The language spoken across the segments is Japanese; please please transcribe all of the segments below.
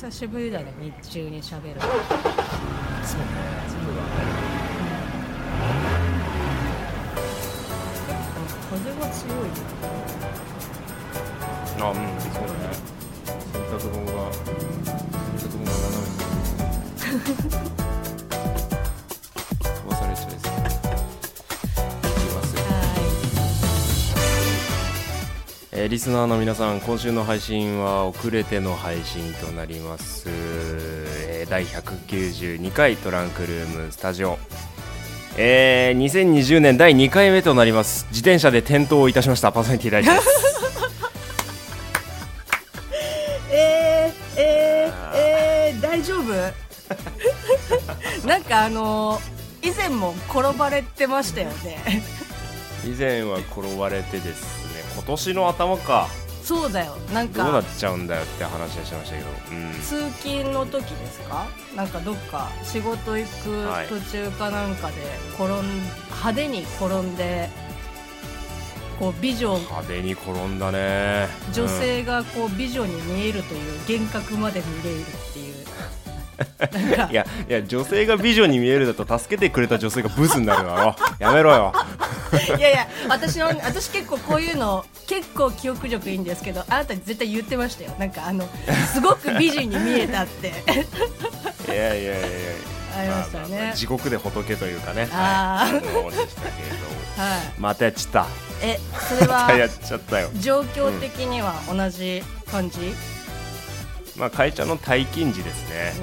久しぶりだね日中に喋るそうね。そうだね風が強い。あうんそうだね。洗濯物が洗濯物が斜めにーリスナーの皆さん今週の配信は遅れての配信となります、えー第192回トランクルームスタジオ。えー2020年第2回目となります。自転車で転倒をいたしました。パーソナリティ大事です。えー、えー、えー、大丈夫？なんかあのー以前も転ばれてましたよね。以前は転ばれてです年の頭か。そうだよ。なんどうなっかちゃうんだよって話はしてましたけど、うん、通勤の時ですか？なんかどっか仕事行くはい。途中かなんかで転ん派手に転んでこう美女派手に転んだね。女性がこう美女に見えるという幻覚まで見れるっていういやいや女性が美女に見えるだと助けてくれた女性がブスになるだろ。やめろよ。いやいや私の私結構こういうの結構記憶力いいんですけどあなた絶対言ってましたよ。なんかあのすごく美人に見えたって。いやいやいやいや。ありましたああね地獄で仏というかね。あー。はい。ものでしたけれどはい。またやっちった。えそれまた やはっちゃったよ。状況的には同じ感じ、まあ会社の退勤時ですね。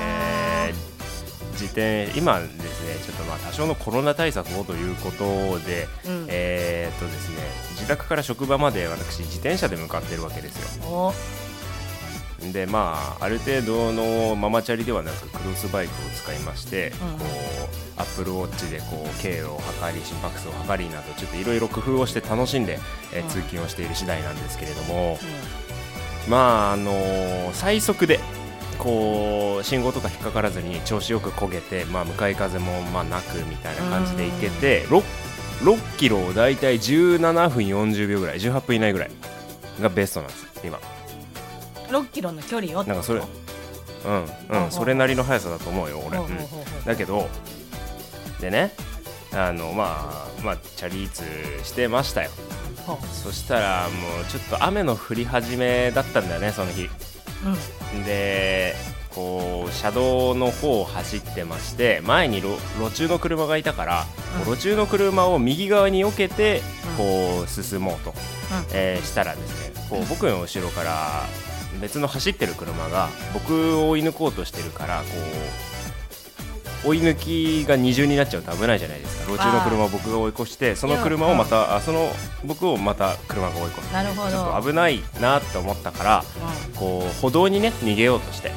えー自転今ですねちょっとまあ多少のコロナ対策をということで、うん。えーっとですね自宅から職場まで私自転車で向かってるわけですよ。お。でまあある程度のママチャリではなくクロスバイクを使いまして、ん。こうアップルウォッチでこう経路を測り心拍数を測りなどちょっといろいろ工夫をして楽しんで、え通勤をしている次第なんですけれども、まああのー最速でこう信号とか引っかからずに調子よく焦げて、まあ、向かい風もまあなくみたいな感じで行けて 6, 6キロを大体17分40秒ぐらい18分以内ぐらいがベストなんです今。6キロの距離をなんかそれうんほううんそれなりの速さだと思うよ俺、だけどでねあのまあまあチャリーツしてましたよ。ほそしたらもうちょっと雨の降り始めだったんだよねその日。ううん。でこう車道の方を走ってまして前に路路中の車がいたから、うん。路中の車を右側に避けてうん。こう進もうと、うん。えーしたらですねこう僕の後ろから別の走ってる車が僕を追い抜こうとしてるからこう追い抜きが二重になっちゃうと危ないじゃないですか。路中の車を僕が追い越してその車をまたあその僕をまた車が追い越す。なるほど。ちょっと危ないなと思ったからこう歩道にね逃げようとして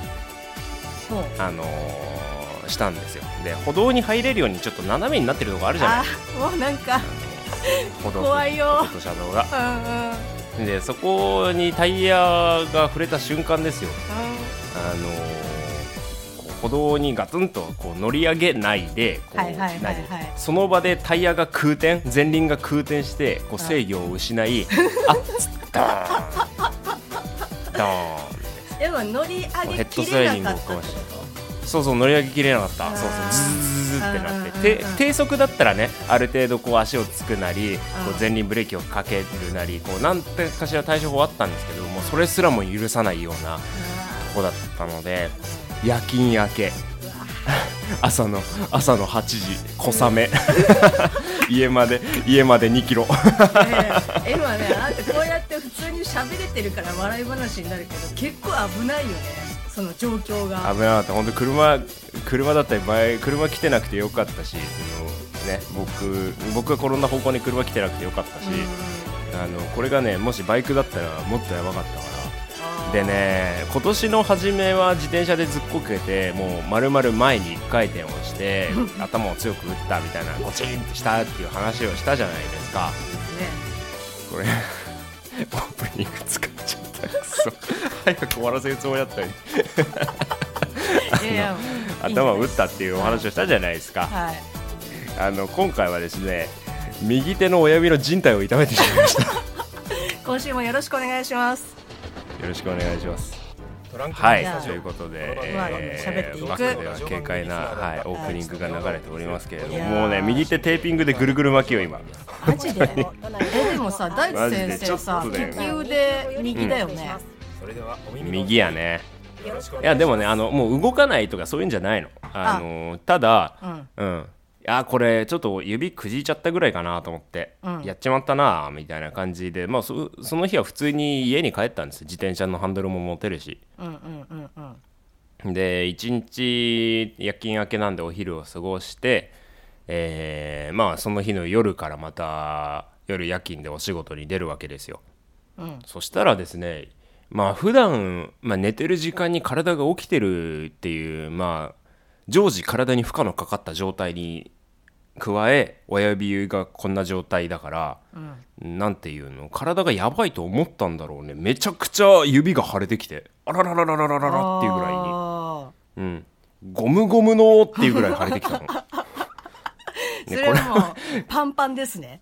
あのーしたんですよ。で歩道に入れるようにちょっと斜めになってるとこあるじゃない。あーもうなんか歩道と怖いよ。歩車道が。うんうん。でそこにタイヤが触れた瞬間ですよ。あのー歩道にガツンとこう乗り上げないでその場でタイヤが空転前輪が空転してこう制御を失い あっつダーンドーン。でも乗り上げきれなかったそうそう乗り上げきれなかった。そうそうズズズズズってなって。低速だったらねある程度こう足をつくなりこう前輪ブレーキをかけるなりこうなんてかしら対処法あったんですけどもうそれすらも許さないようなととこだったので夜勤明け。朝の朝の8時小雨。家まで家まで2キロ。ねえ今ねあんたこうやって普通に喋れてるから笑い話になるけど結構危ないよね。その状況が。危なかった。本当車車だったり前車来てなくてよかったしそのね僕僕が転んだ方向に車来てなくてよかったし、あのこれがねもしバイクだったらもっとやばかったからでね今年の初めは自転車でずっこけてもう丸々前に1回転をして 頭を強く打ったみたいなゴチンってしたっていう話をしたじゃないですか。これオープニング使っちゃったくそ 早く終わらせるつもりだったのに。いやいや頭を打ったっていうお話をしたじゃないですか。はい。あの今回はですね右手の親指の靭帯を痛めてしまいました。よ今週もよろしくお願いしますろしくお願いします。はい。ということで、まあえーバックでは軽快な、はい、オープニングが流れておりますけれども。もうね右手テーピングでぐるぐる巻きよ今。マジで？えでもさ大地先生さ利き腕右だよね、右やね。いやでもねあのもう動かないとかそういうんじゃないの。あのただうん、いやこれちょっと指くじいちゃったぐらいかなと思って、うん。やっちまったなみたいな感じで、まあ、そその日は普通に家に帰ったんです。自転車のハンドルも持てるし。うんうんうんうん。で一日夜勤明けなんでお昼を過ごして、えーまあその日の夜からまた夜夜勤でお仕事に出るわけですよ、うん。そしたらですねまあ普段、まあ、寝てる時間に体が起きてるっていうまあ常時体に負荷のかかった状態に加え親指がこんな状態だから、なんていうの？体がやばいと思ったんだろうね。めちゃくちゃ指が腫れてきてあららららららららっていうぐらいに。あうん、ゴムゴムのっていうぐらい腫れてきたの、ねこれれはもうパンパンですね。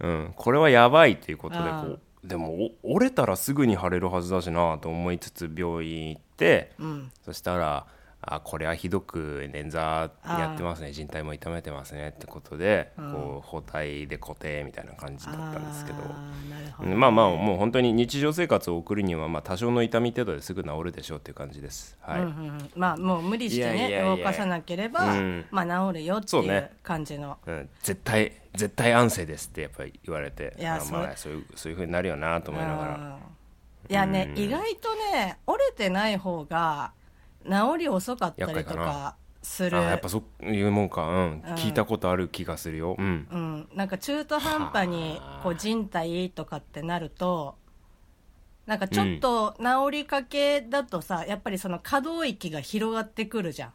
うん、これはやばいっていうことでこあうでもお折れたらすぐに腫れるはずだしなと思いつつ病院行って、うん。そしたらあこれはひどく捻挫やってますね人体も痛めてますねってことで、こう包帯で固定みたいな感じだったんですけど。あーなるほどまあまあもう本当に日常生活を送るにはまあ多少の痛み程度ですぐ治るでしょうっていう感じです。はい。うんうんうん。まあもう無理してねや動かさなければ、うん。まあ治るよっていう感じの、うん、絶対絶対安静ですってやっぱり言われて。いやあまあそう。いうそういう風になるよなと思いながら。うん。いやね、うん。意外とね折れてない方が治り遅かったりとかかする。あやっぱそういうもんか。うん、聞いたことある気がするよ。うん。うん、なんか中途半端にはあ。こう人体とかってなるとなんかちょっと治りかけだとさ、やっぱりその可動域が広がってくるじゃ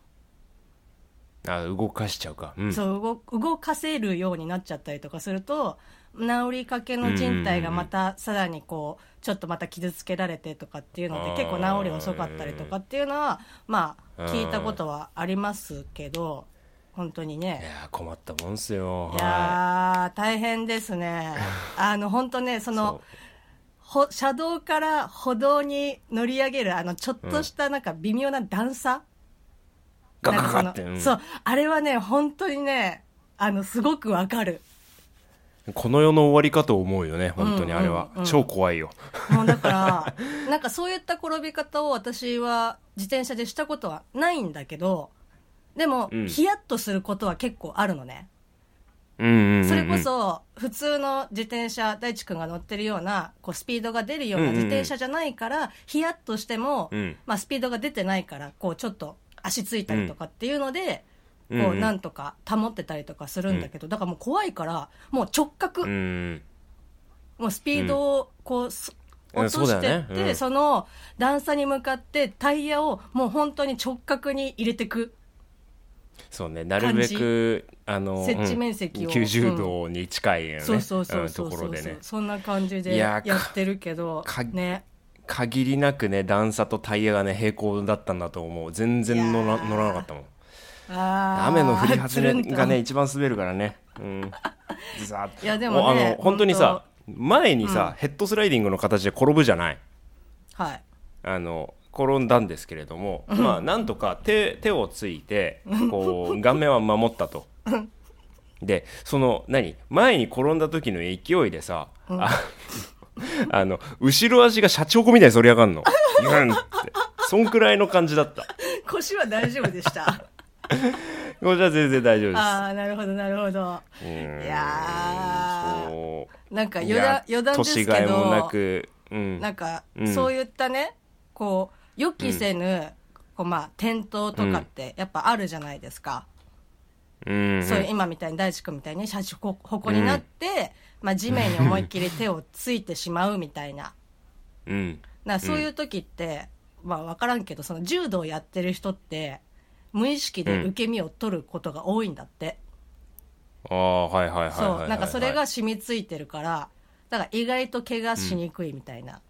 ん、あ動かしちゃうか。うん。そう動動かせるようになっちゃったりとかすると治りかけの人体がまたさらにこうちょっとまた傷つけられてとかっていうので結構治り遅かったりとかっていうのはまあうん。聞いたことはありますけど本当にいねやー困ったもんっすよ。い。やー大変ですね。あの本当ねそのほ車道から歩道に乗り上げるあのちょっとしたなんか微妙な段差、なんかそのそう。あれはね本当にねあのすごくわかるこの世の終わりかと思うよね本当にあれは、うんうん。うん超怖いよ。もうだから なんかそういった転び方を私は自転車でしたことはないんだけどでも、うん。ヒヤッとすることは結構あるのね。うんうんうんうん。それこそ普通の自転車大地君が乗ってるようなこうスピードが出るような自転車じゃないから、ヒヤッとしても、うん。まあ、スピードが出てないからこうちょっと足ついたりとかっていうので、うんうんこうなんとか保ってたりとかするんだけど、だからもう怖いからもう直角、うん。もうスピードをこう落としてって、その段差に向かってタイヤをもう本当に直角に入れてく。そうね。なるべくあの接地面積を。うん。90度に近いよね、そうそうそうそうそう。んところでね。そんな感じでいややってるけどかね。限りなくね段差とタイヤがね平行だったんだと思う。全然乗ら乗らなかったもん雨の降り始めがね一番滑るからね。うん。いやでもねあの本当。にさ前にさ、ヘッドスライディングの形で転ぶじゃない？はい。あの転んだんですけれども、まあなんとか手手をついて こう顔面は守ったと。でその何？前に転んだ時の勢いでさ、ああの後ろ足がシャチホコみたいに反り上がんの。ギュンって。そんくらいの感じだった。腰は大丈夫でした これじゃ全然大丈夫です。ああなるほどなるほど。いやー。なんか余談余談ですけど。年もなく、うん、なんか、うん。そういったねこう予期せぬ、こうまあ転倒とかってやっぱあるじゃないですか、うんそういう今みたいに大地君みたいにシャチホコになって、まあ、地面に思いっきり手をついてしまうみたいな。うん。なそういう時って、まあ分からんけどその柔道やってる人って無意識で受け身を取ることが多いんだって、ああはいはいはいそうなんかそれが染みついてるからだから意外と怪我しにくいみたいな、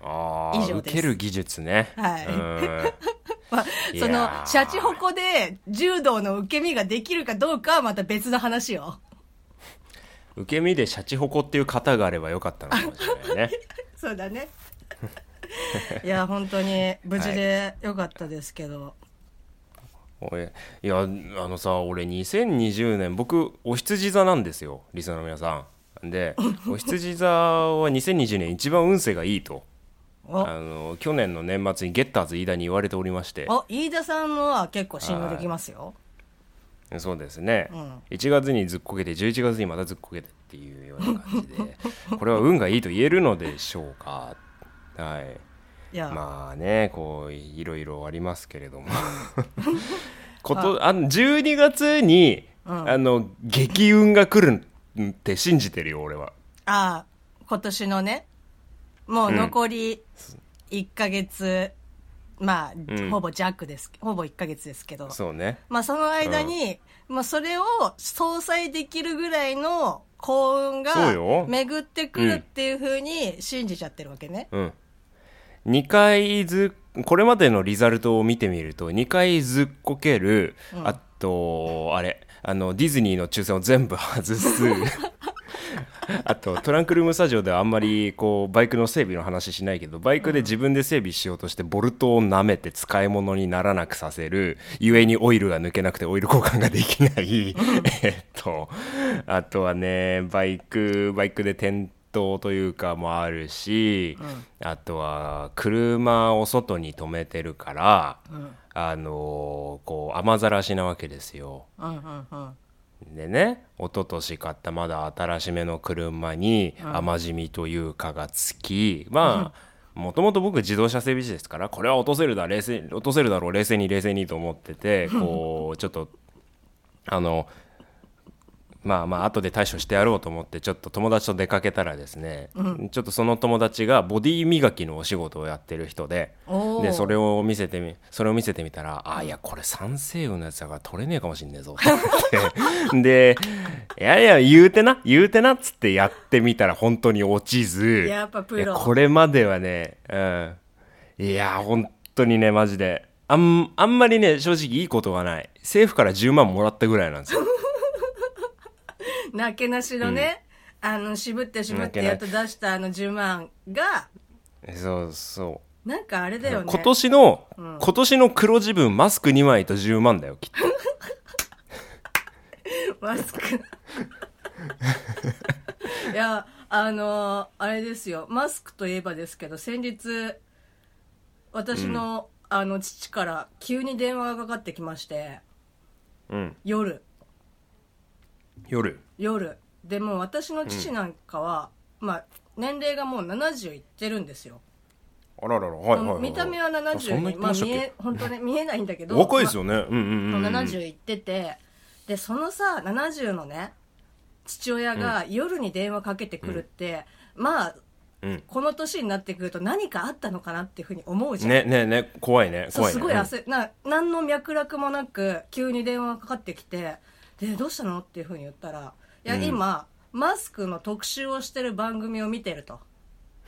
ああ以上です。受ける技術ね。はい。うん。まあ、そのシャチホコで柔道の受け身ができるかどうかはまた別の話よ。受け身でシャチホコっていう型があればよかったのかもしれないね。そうだね。いや本当に無事でよかったですけど、俺いやあのさ俺2020年僕お羊座なんですよリスナーの皆さん。で お羊座は2020年一番運勢がいいと。おあの去年の年末にゲッターズ飯田に言われておりまして。お飯田さんのは結構信用できますよ。そうですね、うん。1月にずっこけて11月にまたずっこけてっていうような感じで。これは運がいいと言えるのでしょうか。はいまあねこういろいろありますけれども。ことあの12月に、うん。あの激運が来るって信じてるよ俺は。ああ今年のね。もう残り1ヶ月、まあ、ん。ほぼ弱ですほぼ1ヶ月ですけど。そうね。まあその間に、まあそれを相殺できるぐらいの幸運が巡ってくるっていうふうに信じちゃってるわけね。うん2回ずこれまでのリザルトを見てみると2回ずっこける、あとあれあのディズニーの抽選を全部外す。あとトランクルームスタジオではあんまりこうバイクの整備の話しないけどバイクで自分で整備しようとしてボルトを舐めて使い物にならなくさせるゆえにオイルが抜けなくてオイル交換ができない。えっとあとはねバイクバイクで転倒というかもあるし、あとは車を外に止めてるから、あのこう雨ざらしなわけですよ。うんうんうん。でね一昨年買ったまだ新しめの車に雨染みというかがつき、まあもともと僕自動車整備士ですからこれは落とせるだ冷静落とせるだろう冷静に冷静にと思っててこうちょっとあのまあまあ後で対処してやろうと思ってちょっと友達と出かけたらですね、ちょっとその友達がボディ磨きのお仕事をやってる人ででそれを見せてみそれを見せてみたらあいやこれ酸性雨のやつだから取れねえかもしんねえぞ。って思ってでいやいや言うてな言うてなっつってやってみたら本当に落ちずやっぱプロ。いやこれまではねうん。いや本当にねマジで。あんあんまりね正直いいことがない。政府から10万もらったぐらいなんですよ なけなしのね、あの渋って渋ってやっと出したあの10万がそうそう。なんかあれだよね。今年の、今年の黒自分マスク2枚と10万だよきっと。マスク。いやあのあれですよ。マスクといえばですけど先日私の、あの父から急に電話がかかってきましてうん。夜夜？夜。でもう私の父なんかは、まあ年齢がもう70いってるんですよ、あらららはいはいはい、はい、見た目はあそんな70言にってまあ見え本当ね見えないんだけど若いですよね、うんうんうんうん。まあ70いっててでそのさ70のね父親が夜に電話かけてくるって、まあうん。この年になってくると何かあったのかなっていうふうに思うじゃん、ねねね怖いね怖いね。すごい焦な何の脈絡もなく急に電話がかかってきてでどうしたのっていうふうに言ったらいや、うん。今マスクの特集をしてる番組を見てると。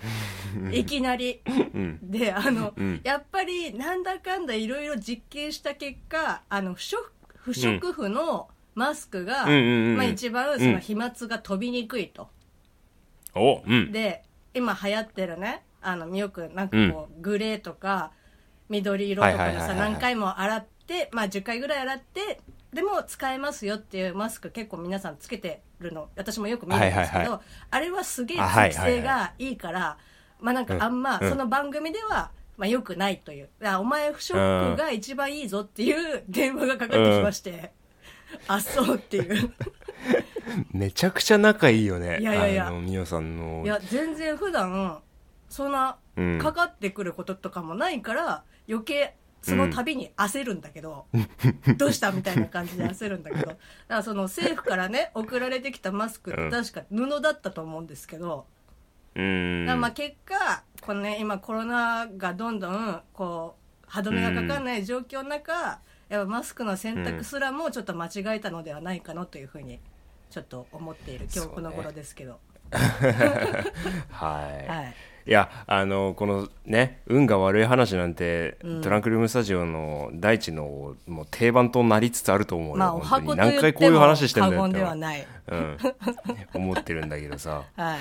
いきなり。うん。であの、うん。やっぱりなんだかんだいろいろ実験した結果あの不織不織布のマスクが、うんうんうんうん。まあ、一番その飛沫が飛びにくいと、おうん。で今流行ってるねあのよくなんかこう、グレーとか緑色とかはいのさはいはいはい何回も洗って、まあ、10回ぐらい洗ってでも使えますよっていうマスク結構皆さんつけてるの私もよく見るんですけど、はいはいはあれはすげえあはい通気はいはい。性がいいから、まあなんかあんまうん。その番組では、まあ、よくないといういやお前不織布が一番いいぞっていう電話がかかってきまして、あそうっていう。めちゃくちゃ仲いいよね。いやいやいや。あのみおさんの。いや全然普段そんなうん。かかってくることとかもないから余計その度に焦るんだけど、どうしたみたいな感じで焦るんだけど。だからその政府からね送られてきたマスクって確か布だったと思うんですけど、うん。だまあ結果このね今コロナがどんどんこう歯止めがかかんない状況の中、やっぱマスクの選択すらもちょっと間違えたのではないかなというふうにちょっと思っている今日この頃ですけど、はい、は いいやあのこのね運が悪い話なんて、うん。トランクルームスタジオの大地のもう定番となりつつあると思うよ、まあ何回こういう話してん過だよって。言ではない。うん、思ってるんだけどさ。は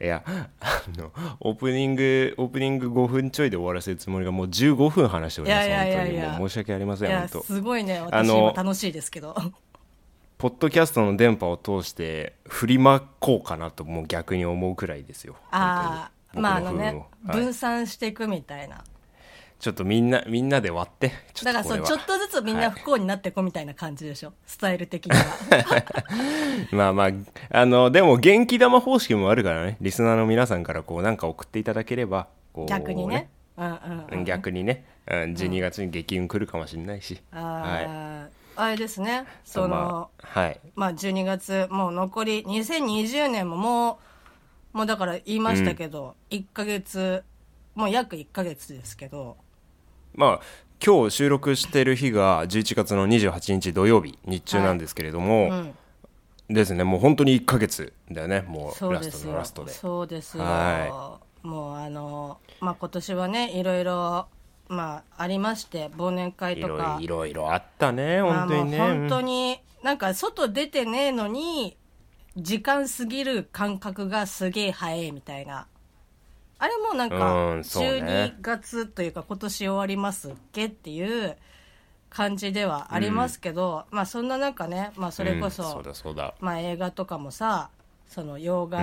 い。いやあのオープニングオープニング5分ちょいで終わらせるつもりがもう15分話しております。いやいやいやいや。本当にもう申し訳ありませいやん本当。すごいね。あ私の今楽しいですけど。ポッドキャストの電波を通して振りまこうかなともう逆に思うくらいですよ。あまああのねをはい。分散していくみたいな。ちょっとみんなみんなで割って。ちょだからそうちょっとずつみんな不幸になっていこうみたいな感じでしょ？スタイル的には。まあまああのでも元気玉方式もあるからね。リスナーの皆さんからこうなんか送っていただければこう逆にね。うんうんうん。逆にね、うん、12月に激運来るかもしれないし、あはい。ーあれですね。そのまあ、はい。まあ12月もう残り2020年ももうもうだから言いましたけど、1ヶ月もう約1ヶ月ですけど。まあ今日収録してる日が11月の28日土曜日日中なんですけれども、うん。ですね。もう本当に1ヶ月だよね。もうラストのラストで。そうですよ、はもうあのまあ今年はねいろいろまあありまして忘年会とか。いろいろあったねまあ本当にね、もう本当になんか外出てねえのに時間過ぎる感覚がすげえ早いみたいな。あれもなんかうんそうね。12月というか今年終わりますっけっていう感じではありますけど、まあそんな中ね、まあ、それこそ,、うんそうだそうだ。まあ、映画とかもさその洋画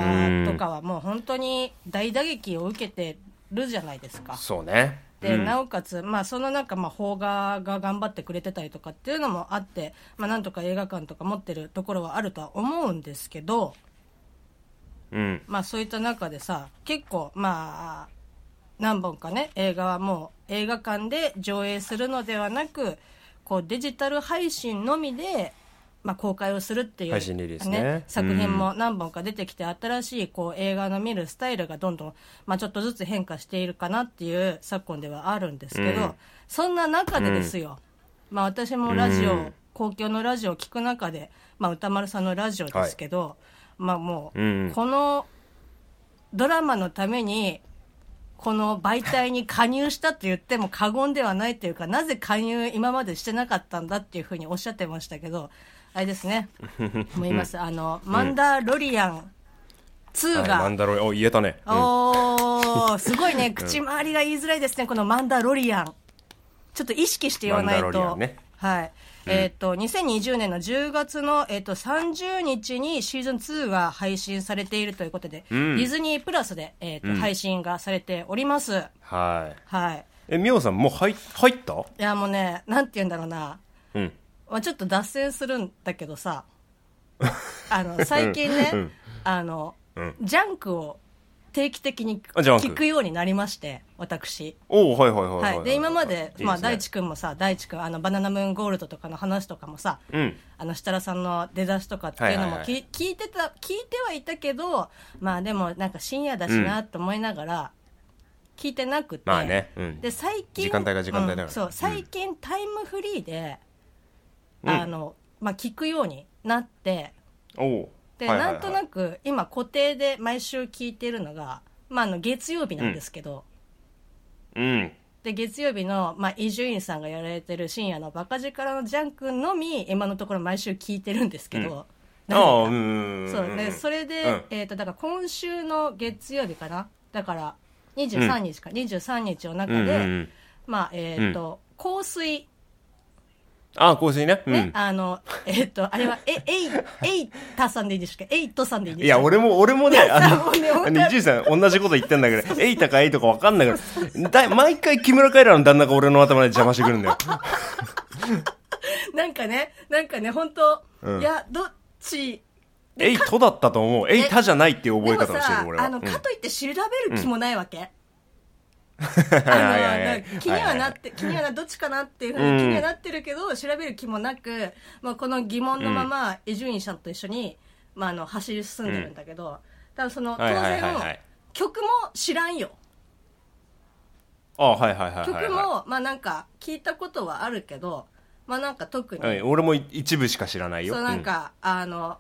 とかはもう本当に大打撃を受けてるじゃないですか。そうね。で、うん。なおかつ、まあ、その中、まあ、邦画が頑張ってくれてたりとかっていうのもあって、まあ、なんとか映画館とか持ってるところはあるとは思うんですけど、うん。まあ、そういった中でさ結構まあ何本かね映画はもう映画館で上映するのではなくこうデジタル配信のみで、まあ、公開をするっていう、配信リリースね。作品も何本か出てきて、新しいこう映画の見るスタイルがどんどん、まあ、ちょっとずつ変化しているかなっていう昨今ではあるんですけど、うん。そんな中でですよ、まあ、私もラジオ、うん公共のラジオを聞く中で、まあ、歌丸さんのラジオですけど、まあもう、うん。このドラマのためにこの媒体に加入したと言っても過言ではないというかなぜ加入今までしてなかったんだっていうふうにおっしゃってましたけどあれですね。思います、あのマンダロリアン2はい、が、マンダロリお言えたね、うん。おー すごいね。口周りが言いづらいですねこのマンダロリアン。ちょっと意識して言わないと、はい。えっ、と2020年の10月の、えー、と30日にシーズン2が配信されているということで、うん。ディズニープラスで、えーとうん。配信がされております。はい。はい。えみおさんもう入入った？いやもうねなんて言うんだろうな、うんまあ、ちょっと脱線するんだけどさ あの最近ね、うんあの、うん。ジャンクを定期的に聞くようになりまして私。おおはいはいはいはいはい。で今までまあ、大地君もさ大地君あのバナナムーンゴールドとかの話とかもさうん。あの設楽さんの出だしとかっていうのもはい聞いてた聞いてはいたけどまあでもなんか深夜だしなと思いながら聞いてなくて、まあね。うん。で最近時間帯が時間帯だから。うん。そう最近タイムフリーで、うんあのまあ、聞くようになって。で、なんとなく今固定で毎週聞いてるのが、まあ、あの月曜日なんですけど、うん。で月曜日のまあ伊集院さんがやられてる深夜のバカ力のジャンクのみ今のところ毎週聞いてるんですけど、なぜかああうんそうでそれで、うん。えー、とだから今週の月曜日かな。だから23日か、23日の中で、うんうんうん。まあえっ、と、香水あ香水ね。うね、んあのえっ、とあれはええいえいたさんでいいですかえいとさんでいいですかいや俺も俺もねあのあの伊集院さん同じこと言ってんだけどエイタかエイとか分かんないからだい毎回木村カエラの旦那が俺の頭で邪魔してくるんだよ。なんかねなんかね本当、うん。いやどっち？エイトだったと思う。エイタじゃないっていう覚え方をしてさる俺は。あの、うんかといって調べる気もないわけ、はいあの気にはなって、気にはなどっちかなってい。うふううんに気にはなってるけど、調べる気もなく、まあ、この疑問のまま伊集院さんと一緒に、まあ、あの走り進んでるんだけど、多分その当然、曲も知らんよ。あはいはいはいはい曲はい。も、まあなんか聞いたことはあるけどまあなんか特に、はい俺も一部しか知らないよ。そうなんか、あの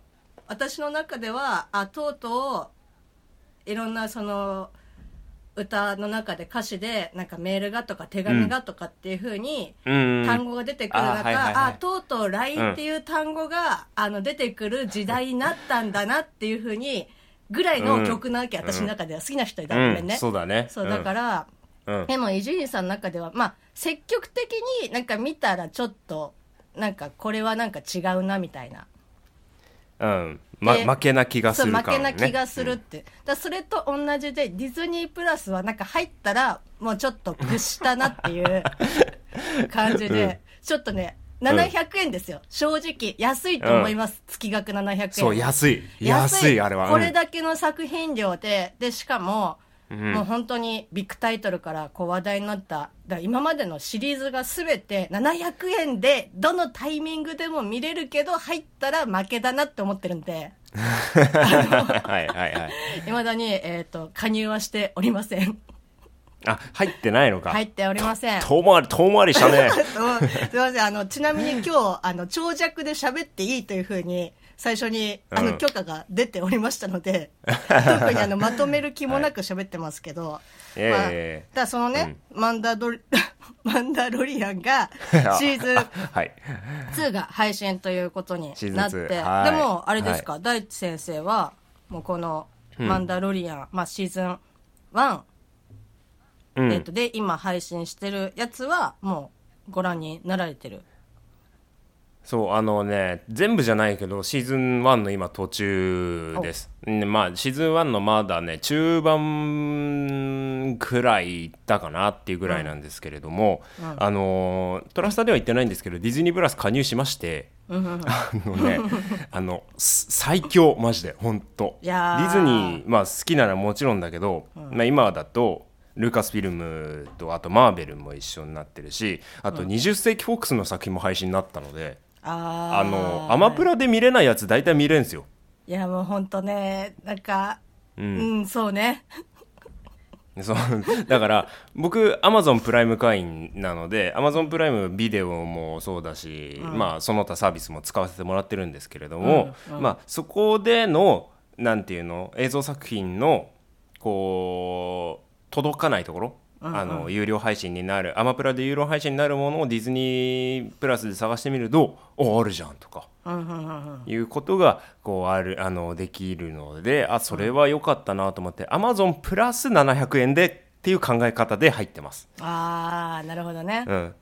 私の中ではあとうとういろんなその歌の中で歌詞でなんかメールがとか手紙がとかっていう風にうん単語が出てくる中、あはいはいはいあとうとう LINE っていう単語が、あの出てくる時代になったんだなっていう風にぐらいの曲なわけ、うん私の中では好きな人いたうんごめんね、そうだね。そうだから、うん。でも伊集院さんの中ではまあ積極的になんか見たらちょっとなんかこれはなんか違うなみたいなうん。まで負けな気がする感、ね、負けな気がするって、だからそれと同じでディズニープラスはなんか入ったらもうちょっと屈したなっていう 感じで、うん。ちょっとね700円ですよ、正直安いと思います、月額700円。そう安い。安いあれは。これだけの作品量ででしかも、うん。もう本当にビッグタイトルからこう話題になった。今までのシリーズが全て700円でどのタイミングでも見れるけど入ったら負けだなって思ってるんで。はいはいはい。いまだに、えー、と加入はしておりません。あ入ってないのか。入っておりません。遠回り遠回りしたね。すいません。あのちなみに今日あの長尺で喋っていいというふうに最初にあうん。の許可が出ておりましたので、特にあのまとめる気もなく喋ってますけど、まあ、やいやだそのね、マンダドリ マンダロリアンが シーズンはい。2が配信ということになって、2はい。でもあれですか、大地先生はもうこの「マンダロリアン」まあ、シーズン1、うん。えっとで今配信してるやつはもうご覧になられてるそうあのね全部じゃないけどシーズン1の今途中です、うんまあシーズン1のまだね中盤くらいいったかなっていうぐらいなんですけれども、あのトラスタでは言ってないんですけどディズニープラス加入しまして、あのねあのす最強マジで本当。ディズニー、まあ、好きならもちろんだけど、まあ、今だとルーカスフィルムとあとマーベルも一緒になってるしあと20世紀フォックスの作品も配信になったので、あー。あのアマプラで見れないやつ大体見れるんですよ。いやもう本当ねなんかううんん、そうね。そう。だから僕アマゾンプライム会員なのでアマゾンプライムビデオもそうだし、まあその他サービスも使わせてもらってるんですけれども、まあそこでのなんていうの映像作品のこう届かないところ、あの有料配信になるアマプラで有料配信になるものをディズニープラスで探してみるとおあるじゃんとか。いうことがこうあるあのできるのであそれは良かったなと思ってアマゾンプラス700円でっていう考え方で入ってます。ああなるほどね。うん、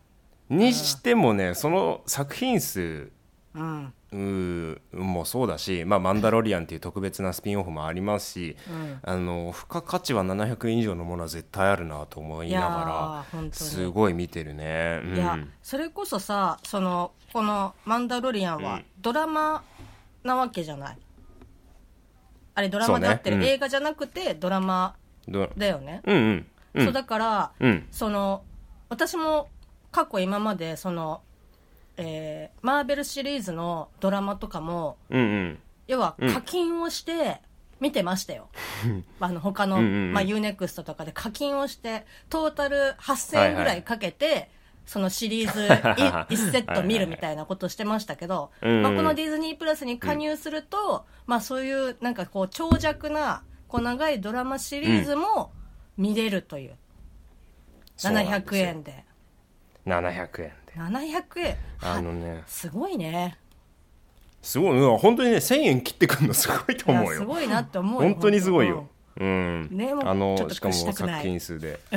にしてもねその作品数うんうーもそうだし、まあ、マンダロリアンっていう特別なスピンオフもありますし、あの付加価値は700円以上のものは絶対あるなと思いながらすごい見てるね。うん。いや、それこそさそのこの「マンダロリアン」はドラマなわけじゃない、あれドラマであってる、ねうん。映画じゃなくてドラマどだよね、うんうん。うん。そうだから、うん。その私も過去今までその、えーマーベルシリーズのドラマとかもうんうん。要は課金をして見てましたよ、あの他の、うんうんうん。まあ、UNEXT とかで課金をしてトータル8000円ぐらいかけて、そのシリーズ 1セット見るみたいなことしてましたけど、うんうん。まあ、このディズニープラスに加入すると、まあ、そういうなんかこう長尺なこう長いドラマシリーズも見れるという、700そうなんですよ。円で。700円。で700円。あのね。すごいね。すごい、うん、本当にね1000円切ってくるのすごいとい思うよ。やすごいなって思うよ本当にすごいよ、うん。ねあのしかも作品数で。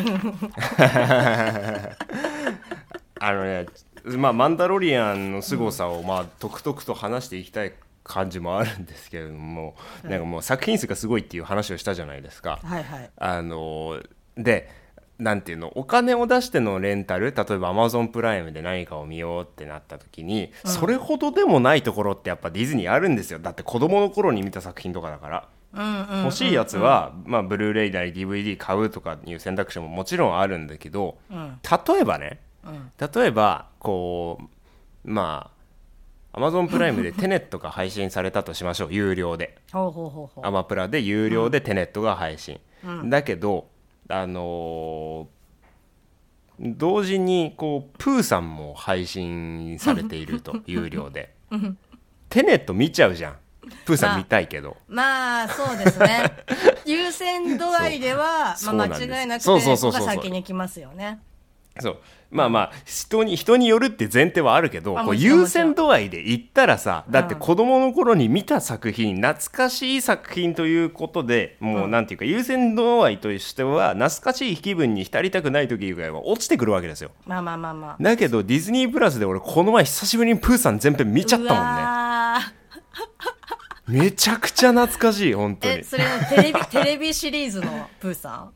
あのねまあマンダロリアンの凄さをまあとくとくと話していきたい感じもあるんですけれども、なんかもう作品数がすごいっていう話をしたじゃないですか、はいはい。あのでなんていうのお金を出してのレンタル例えばアマゾンプライムで何かを見ようってなった時に、それほどでもないところってやっぱディズニーあるんですよ。だって子供の頃に見た作品とかだから。うんうん欲しいやつは、まあ、ブルーレイなり DVD 買うとかいう選択肢ももちろんあるんだけど、ん。例えばね、ん。例えばこうまあアマゾンプライムでテネットが配信されたとしましょう。有料で。アマプラで有料でテネットが配信、だけどあのー同時にこうプーさんも配信されていると有料で。テネット見ちゃうじゃん。プーさん見たいけど、まあそうですね。優先度合いでは、まあ、間違いなくて先に来ますよねそう。まあまあ人に人によるって前提はあるけどあこう優先度合いで言ったらさだってうん子供の頃に見た作品懐かしい作品ということでもうなんていうか優先度合いとしては懐かしい気分に浸りたくない時以外は落ちてくるわけですよ。まあまあまあまあ。だけどディズニープラスで俺この前久しぶりにプーさん全編見ちゃったもんね。めちゃくちゃ懐かしい本当に。それはテレビテレビシリーズのプーさん？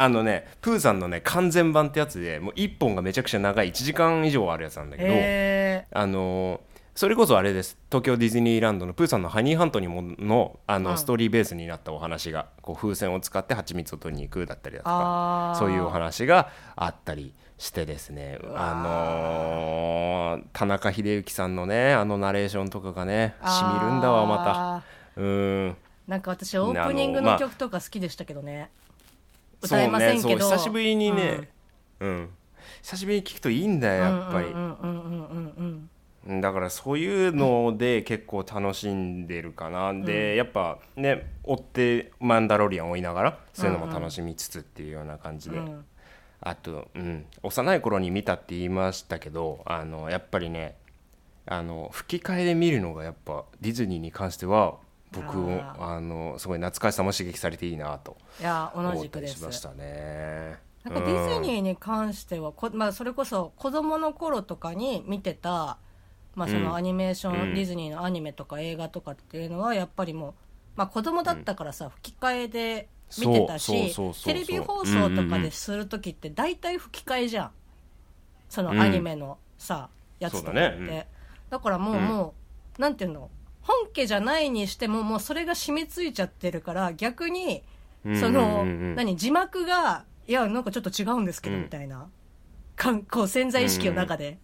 あのねプーさんのね完全版ってやつでもう1本がめちゃくちゃ長い1時間以上あるやつなんだけど、えあのーそれこそあれです。東京ディズニーランドのプーさんのハニーハントにものあの、うん。ストーリーベースになったお話がこう風船を使って蜂蜜を取りに行くだったりだとかそういうお話があったりしてですね。あのー田中秀幸さんのねあのナレーションとかがねしみるんだわまあた。うーん。ーなんか私オープニングあの曲とか好きでしたけどね、歌えませんねけど。久しぶりにねうん、久しぶりに聞くといいんだよやっぱり、うんうんうんうんうん。うんうんだからそういうので結構楽しんでるかな、でやっぱね追って「マンダロリアン」を追いながらそういうのも楽しみつつっていうような感じで、うん。あと、うん、幼い頃に見たって言いましたけどあのやっぱりねあの吹き替えで見るのがやっぱディズニーに関しては僕もああのすごい懐かしさも刺激されていいなと思ったりしましたね。なんかディズニーに関してはこ、まあ、それこそ子供の頃とかに見てた、まあ、そうん。のアニメーション、うん。ディズニーのアニメとか映画とかっていうのはやっぱりもう、まあ、子供だったからさ、吹き替えで見てたしテレビ放送とかでする時って大体吹き替えじゃん。そのアニメのさ、やつとかって。だね。からもう、うん。もうなんていうの？本家じゃないにしてももうそれが染みついちゃってるから逆にその、何字幕がいやなんかちょっと違うんですけど、うんみたいなかんこう潜在意識の中で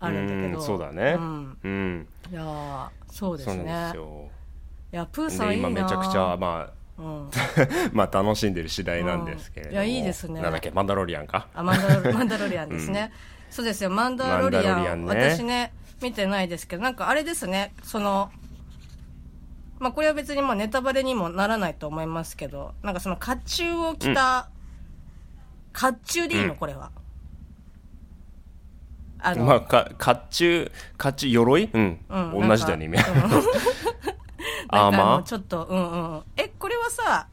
あるんだけど、うんそうだね。うん。うん。いやーそうですね。ですよ。いやプーさん今めちゃくちゃまあうん、まあ楽しんでる次第なんですけれども、うん。いやいいですね。なんだっけマンダロリアンか？あマンダロマンダロリアンですね、そうですよマンダロリアン。マンダロリアンね。私ね見てないですけどなんかあれですね。そのまあこれは別にまあネタバレにもならないと思いますけどなんかその甲冑を着た、甲冑でいいの？うん。これは、あの、まあか甲冑甲冑鎧？うん、うん同じだよね。意味 なあちょっとうんうん。えこれはさ、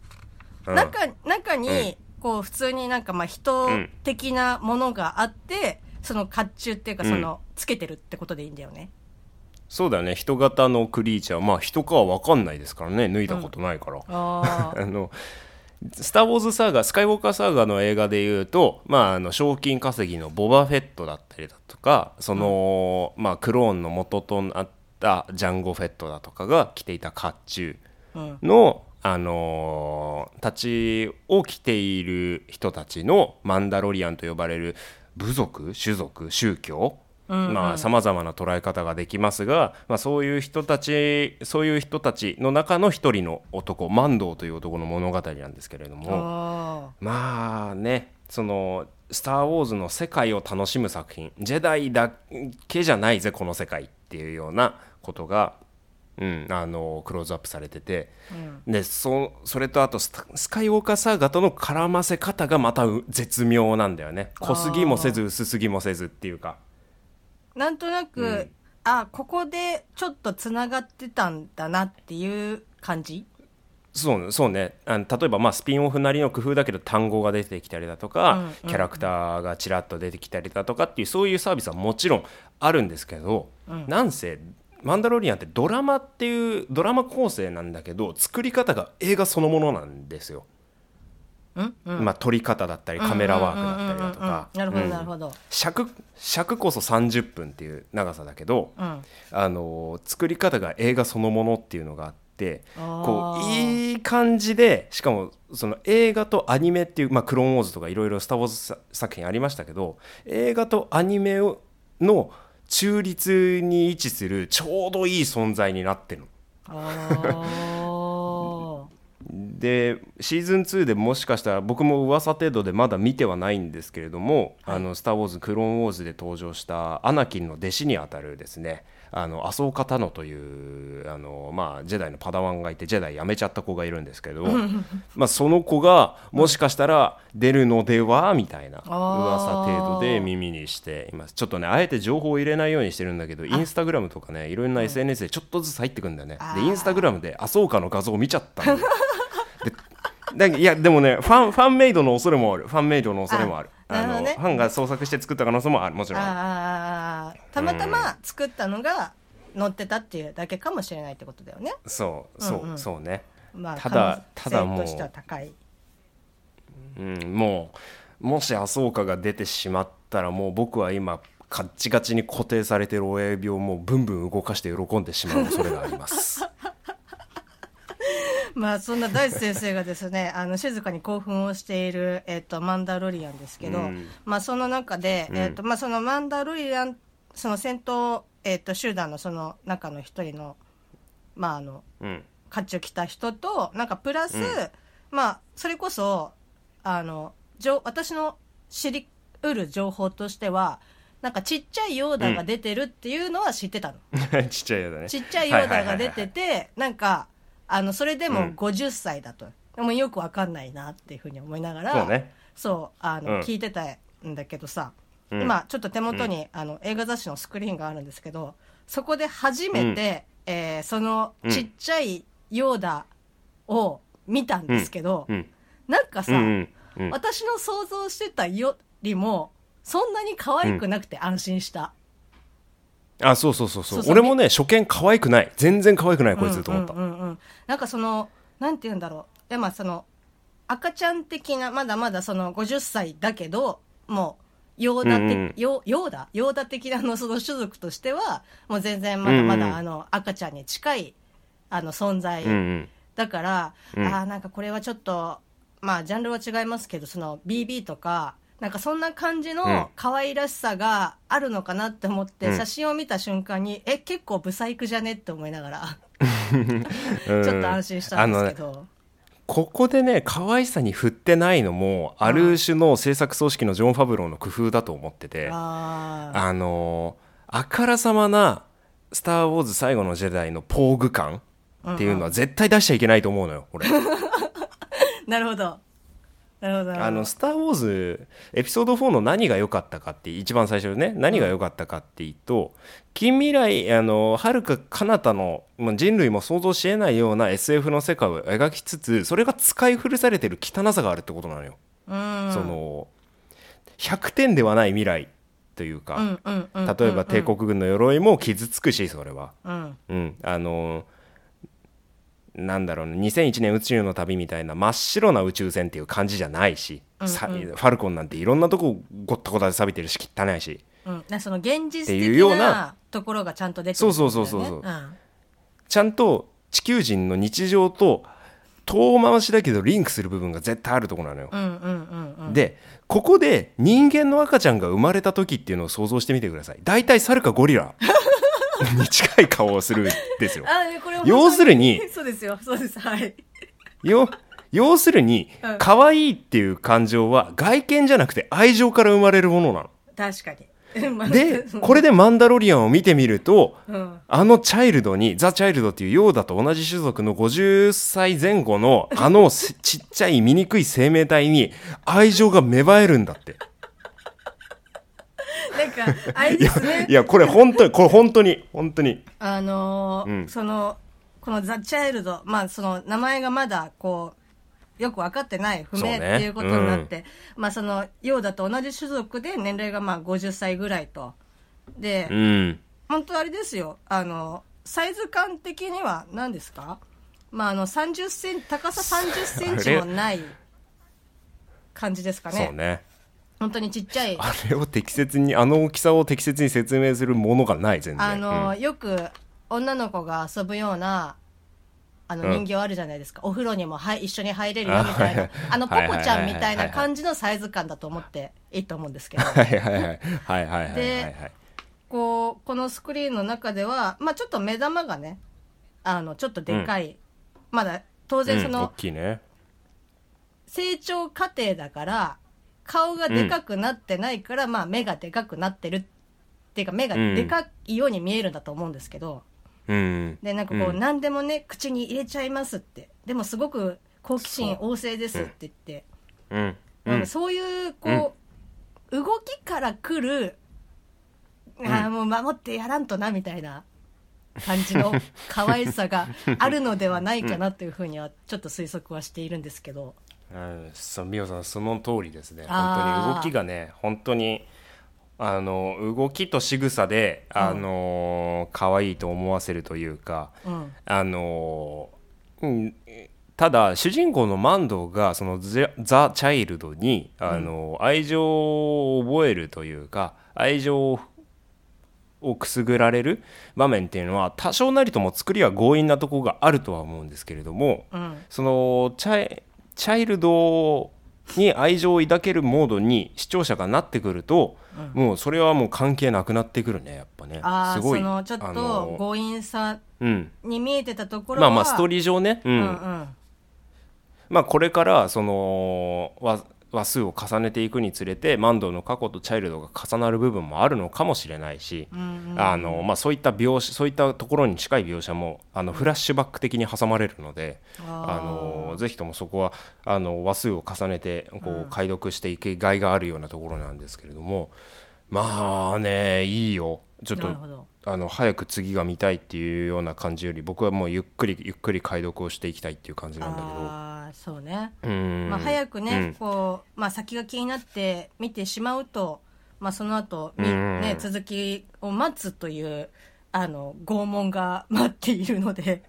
ー、うん。中中にこう普通になんかまあ人的なものがあって、その甲冑っていうかそのつけてるってことでいいんだよね、そうだよね。人型のクリーチャー。まあ人かは分かんないですからね。脱いだことないから、あ あのスター・ウォーズサーガスカイウォーカーサーガの映画でいうと、まあ、あの賞金稼ぎのボバフェットだったりだとかその、まあ、クローンの元となったジャンゴ・フェットだとかが着ていた甲冑あうん。の、あのー、たちを着ている人たちのマンダロリアンと呼ばれる部族種族宗教さまざまな捉え方ができますが、まあ、そういう人たちそういう人たちの中の一人の男マンドーという男の物語なんですけれどもあまあねその「スター・ウォーズ」の世界を楽しむ作品ジェダイだけじゃないぜこの世界っていうようなことが、うん、あのクローズアップされてて。ーうん。でそそれとあとスカイウォーカーサーガとの絡ませ方がまたう絶妙なんだよね。濃すぎもせず薄すぎもせずっていうか。なんとなく、うん。あここでちょっとつながってたんだなっていう感じ？そうそうね。あの例えばまあスピンオフなりの工夫だけど単語が出てきたりだとか、うんうん。キャラクターがちらっと出てきたりだとかっていうそういうサービスはもちろんあるんですけど、うん。なんせ「マンダロリアン」ってドラマっていうドラマ構成なんだけど作り方が映画そのものなんですよ。うんうん。まあ、撮り方だったりカメラワークだったりだとか。なるほどうん。なるほど。尺尺こそ30分っていう長さだけど、うん。あの作り方が映画そのものっていうのがあってこういい感じでしかもその映画とアニメっていう、まあ、クローンウォーズとかいろいろ「スター・ウォーズさ」作品ありましたけど映画とアニメをの中立に位置するちょうどいい存在になってるの。でシーズン2でもしかしたら僕も噂程度でまだ見てはないんですけれども「あのスター・ウォーズクローン・ウォーズ」で登場したアナキンの弟子にあたるですねあの麻生カタノというあの、まあ、ジェダイのパダワンがいてジェダイ辞めちゃった子がいるんですけどまあその子がもしかしたら出るのではみたいな噂程度で耳にしています。ちょっとねあえて情報を入れないようにしてるんだけどインスタグラムとかねいろんな SNS でちょっとずつ入ってくんだよね。でインスタグラムで麻生カの画像を見ちゃった だいやでもねファンファンメイドの恐れもある。ファンメイドの恐れもある。あなるほどね。のファンが創作して作った可能性もある。もちろん。あたまたま作ったのが載ってたっていうだけかもしれないってことだよね。そうそう、うんうん。そうね。まあただただもううん、もうもし麻生家が出てしまったらもう僕は今カッチカチに固定されてる親指をもうブンブン動かして喜んでしまう恐れがあります まあそんな大地先生がですね あの静かに興奮をしている、えっとマンダロリアンですけど、うん。まあその中で、うん。えっとまあ、そのマンダロリアンその戦闘、えっと集団のその中の一人のまああのうん。甲冑着た人となんかプラス、うん。まあそれこそあの情私の知りうる情報としてはなんかちっちゃいヨーダが出てるっていうのは知ってたの、ちっちゃいやだね。ちっちゃいヨーダが出ててなんかあのそれでもうん。50歳だと、でもよくわかんないなっていうふうに思いながらそうね。そうあの、うん。聞いてたんだけどさ、うん。今ちょっと手元に、あの映画雑誌のスクリーンがあるんですけどそこで初めて、えーそのちっちゃいヨーダを見たんですけど、うん。なんかさ、うんうんうん。私の想像してたよりもそんなに可愛くなくて安心した、あそうそうそうそう。俺もね初見可愛くない。全然可愛くないこいつと思った、うんうんうんうんなん。かそのなんて言うんだろう。でまあその赤ちゃん的なまだまだその50歳だけどもうヨーダ的、うんうん。ヨヨーダ？ヨーダ的なのその種族としてはもう全然まだまだ、うん。うんあの赤ちゃんに近いあの存在、うんうん。だから、うん。ああなんかこれはちょっとまあジャンルは違いますけどその BB とかなんかそんな感じうん。の可愛らしさがあるのかなって思って、うん。写真を見た瞬間にえ結構ブサイクじゃねって思いながらうん。ちょっと安心したんですけど、ここでね可愛さに振ってないのもある種の制作組織のジョン・ファブローの工夫だと思っててあのー。あからさまな「スター・ウォーズ最後のジェダイ」のポーグ感っていうのは絶対出しちゃいけないと思うのよ俺。なるほどあの「スター・ウォーズ」エピソード4の何が良かったかって一番最初ね何が良かったかっていうと、近未来あのはるか彼方のまあ人類も想像しえないような SF の世界を描きつつそれが使い古されてる汚さがあるってことなのよ。うん。その100点ではない未来というか、例えば帝国軍の鎧も傷つくしそれは。うん。うん、あのなんだろうね2001年宇宙の旅みたいな真っ白な宇宙船っていう感じじゃないし、さファルコンなんていろんなとこごったごたで錆びてるし汚いしうん、なその現実っていう的なようなところがちゃんと出てそうそうそうそうそう。うん。ちゃんと地球人の日常と遠回しだけどリンクする部分が絶対あるところなのよ。うんうんうんうん。でここで人間の赤ちゃんが生まれた時っていうのを想像してみてください。大体猿かゴリラ に近い顔をするんですよ。あこれ本当要するにそうですよ。そうです。はい。よ要するにうん。可愛いっていう感情は外見じゃなくて愛情から生まれるものなの。確かに。まあでこれでマンダロリアンを見てみるとうん。あのチャイルドにザ・チャイルドっていうヨーダと同じ種族の50歳前後のあのせちっちゃい醜い生命体に愛情が芽生えるんだって。なんかあれですね。いやこれ本当にこれ本当に本当に。あのーうん。そのこのザ・チャイルドまあその名前がまだこうよく分かってない不明ね。ていうことになって、まあそのヨーダと同じ種族で年齢がまあ50歳ぐらいと。で、うん。本当あれですよ。あのサイズ感的には何ですか？まああの30セン高さ30センチもない感じですかね。そうね本当にちっちゃい。あれを適切にあの大きさを適切に説明するものがない全然。あの、うん、よく女の子が遊ぶようなあの人形あるじゃないですか、うん、お風呂にもは一緒に入れるよみたいな。あのポコちゃんみたいな感じのサイズ感だと思っていいと思うんですけど。はいはいはい。はいはいでこうこのスクリーンの中では、まあ、ちょっと目玉がねあのちょっとでかい、うん、まだ当然その、うんね、成長過程だから顔がでかくなってないから、まあ目がでかくなってるっていうか目がでかいように見えるんだと思うんですけど、うん。で、なんかこう、うん。何でもね、口に入れちゃいますって。でもすごく好奇心旺盛ですって言って、うん。そういう、こう、動きから来る、ああ、もう守ってやらんとな、みたいな感じの 可愛さがあるのではないかなというふうには、ちょっと推測はしているんですけど。うん。そう美穂さんその通りですね。本当に動きがね本当にあの動きと仕草であの可愛いと思わせるというかうん。あのうんただ主人公のマンドがそのザ・ザチャイルドにあの、愛情を覚えるというか愛情をくすぐられる場面っていうのは多少なりとも作りは強引なところがあるとは思うんですけれども、うん。そのチャイチャイルドに愛情を抱けるモードに視聴者がなってくると、もうそれはもう関係なくなってくるねやっぱね。ああ、すごいその、ちょっあとの強引さうんに見えてたところは、まあまあストーリー上ね、うん。うんうん。まあこれからその話話数を重ねていくにつれてマンドの過去とチャイルドが重なる部分もあるのかもしれないし、うんあのまあ、そういった描写そういったところに近い描写もあのフラッシュバック的に挟まれるので、あのぜひともそこはあの話数を重ねてこう解読していくがいがあるようなところなんですけれども、まあねいいよちょっと。あの早く次が見たいっていうような感じより僕はもうゆっくりゆっくり解読をしていきたいっていう感じなんだけど。ああ、そうね。うん。まあ、早くね、うん。こう、まあ、先が気になって見てしまうと、まあ、その後、みうん。ね、続きを待つという、あの、拷問が待っているので、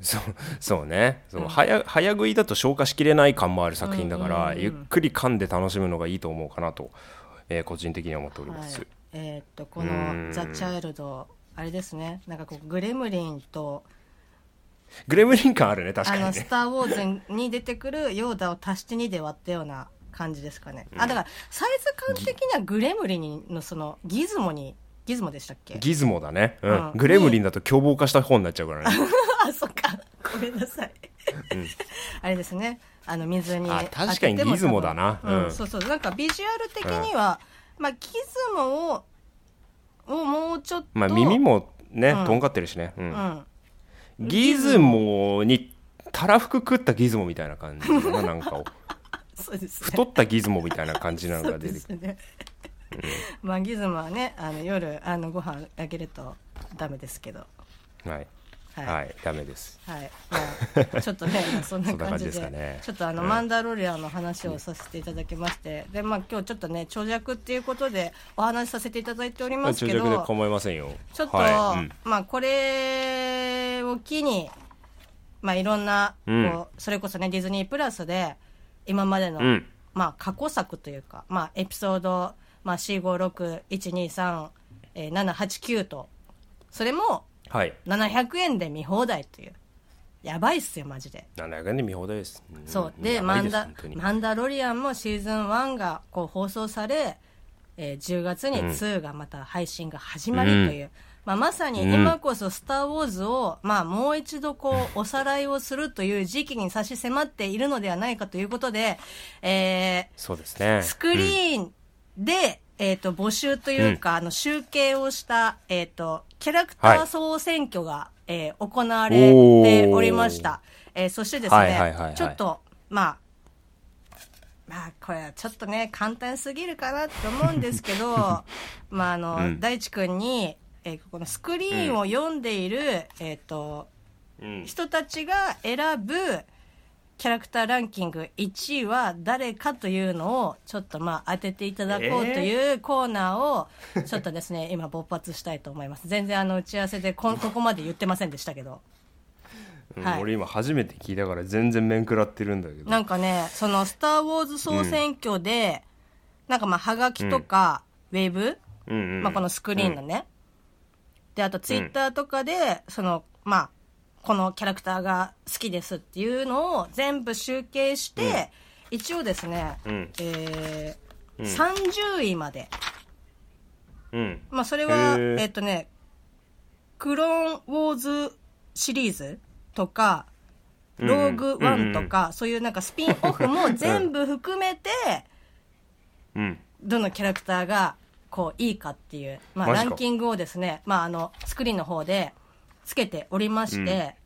そう そうね。そう、早早食いだと消化しきれない感もある作品だから、うんうんうん。ゆっくり噛んで楽しむのがいいと思うかなと、えー個人的には思っております、はい、えーっと、こうのん、ザ・チャイルド、あれですね、なんかこう、グレムリンと、グレムリン感あるね確かあの、にねスター・ウォーズに出てくるヨーダを足して2で割ったような感じですかね。あ、だから、サイズ感的にはグレムリンのその、ギズモに、ギズモでしたっけ？ギズモだね、うん。うん。グレムリンだと凶暴化した方になっちゃうからね。あ、そっか。ごめんなさい。あれですね。あの、水に。あ確かにギズモだな。うん。そうそう。なんかビジュアル的には、まあ、ギズモを、をもうちょっと。まあ耳。もね、うんとんがってるしね、ううんん。ギズモにたらふく食ったギズモみたいな感じだななんかを そうですね。太ったギズモみたいな感じなのそうが出てくるですね。まあ、ギズモはね、あの、夜、あの、ご飯あげるとダメですけど。はいはい。はい、ダメです。はい、まあ、ちょっとね、ま あそんな感じ感じで、ですかね。ちょっとあの、うん。マンダロリアンの話をさせていただきまして、で、まあ、今日ちょっとね、長尺っていうことでお話しさせていただいておりますけど、長尺で構いませんよ。ちょっと、はい。うん。まあ、これを機に、まあ、いろんな、こう、うんそれこそね、ディズニープラスで、今までの、うん。まあ、過去作というか、まあ、エピソード、まあ、4、5、6、1、2、3、えー7、8、9と、それもはい700円で見放題という。やばいっすよ、マジで。700円で見放題です。んそう。で、マンダマンダロリアンもシーズン1がこう放送され、えー10月に2がまた配信が始まりという、まあ、まさに今こそスター・ウォーズを、まあ、もう一度こう、おさらいをするという時期に差し迫っているのではないかということで、えそうですね。ースクリーンで、えっ、と、募集というか、あの、集計をした、えっ、と、キャラクター総選挙が、えー行われておりました。えーそしてですね、はいはいはいはい。ちょっと、まあ、まあ、これはちょっとね、簡単すぎるかなって思うんですけど、まあ、あの、うん。大地君に、えーこのスクリーンを読んでいる、えっ、と、うん。人たちが選ぶキャラクターランキング1位は誰かというのをちょっとまあ当てていただこうというコーナーをちょっとですね、今勃発したいと思います。全然あの打ち合わせでこん ここまで言ってませんでしたけど。うんはい俺今初めて聞いたから全然面食らってるんだけど。なんかね、そのスター・ウォーズ総選挙で、なんかまあはがきとか、ウェブ、うんうんまあ、このスクリーンのね。で、あとツイッターとかで、その、まあ、このキャラクターが好きですっていうのを全部集計して、一応ですね、うん。えーうん。30位まで。うん。まあ、それは、えっとね、クローンウォーズシリーズとか、ローグワンとか、そういうなんかスピンオフも全部含めて、うん。どのキャラクターがこういいかっていう、まあ、ランキングをですね、まあ、あのスクリーンの方でつけておりまして、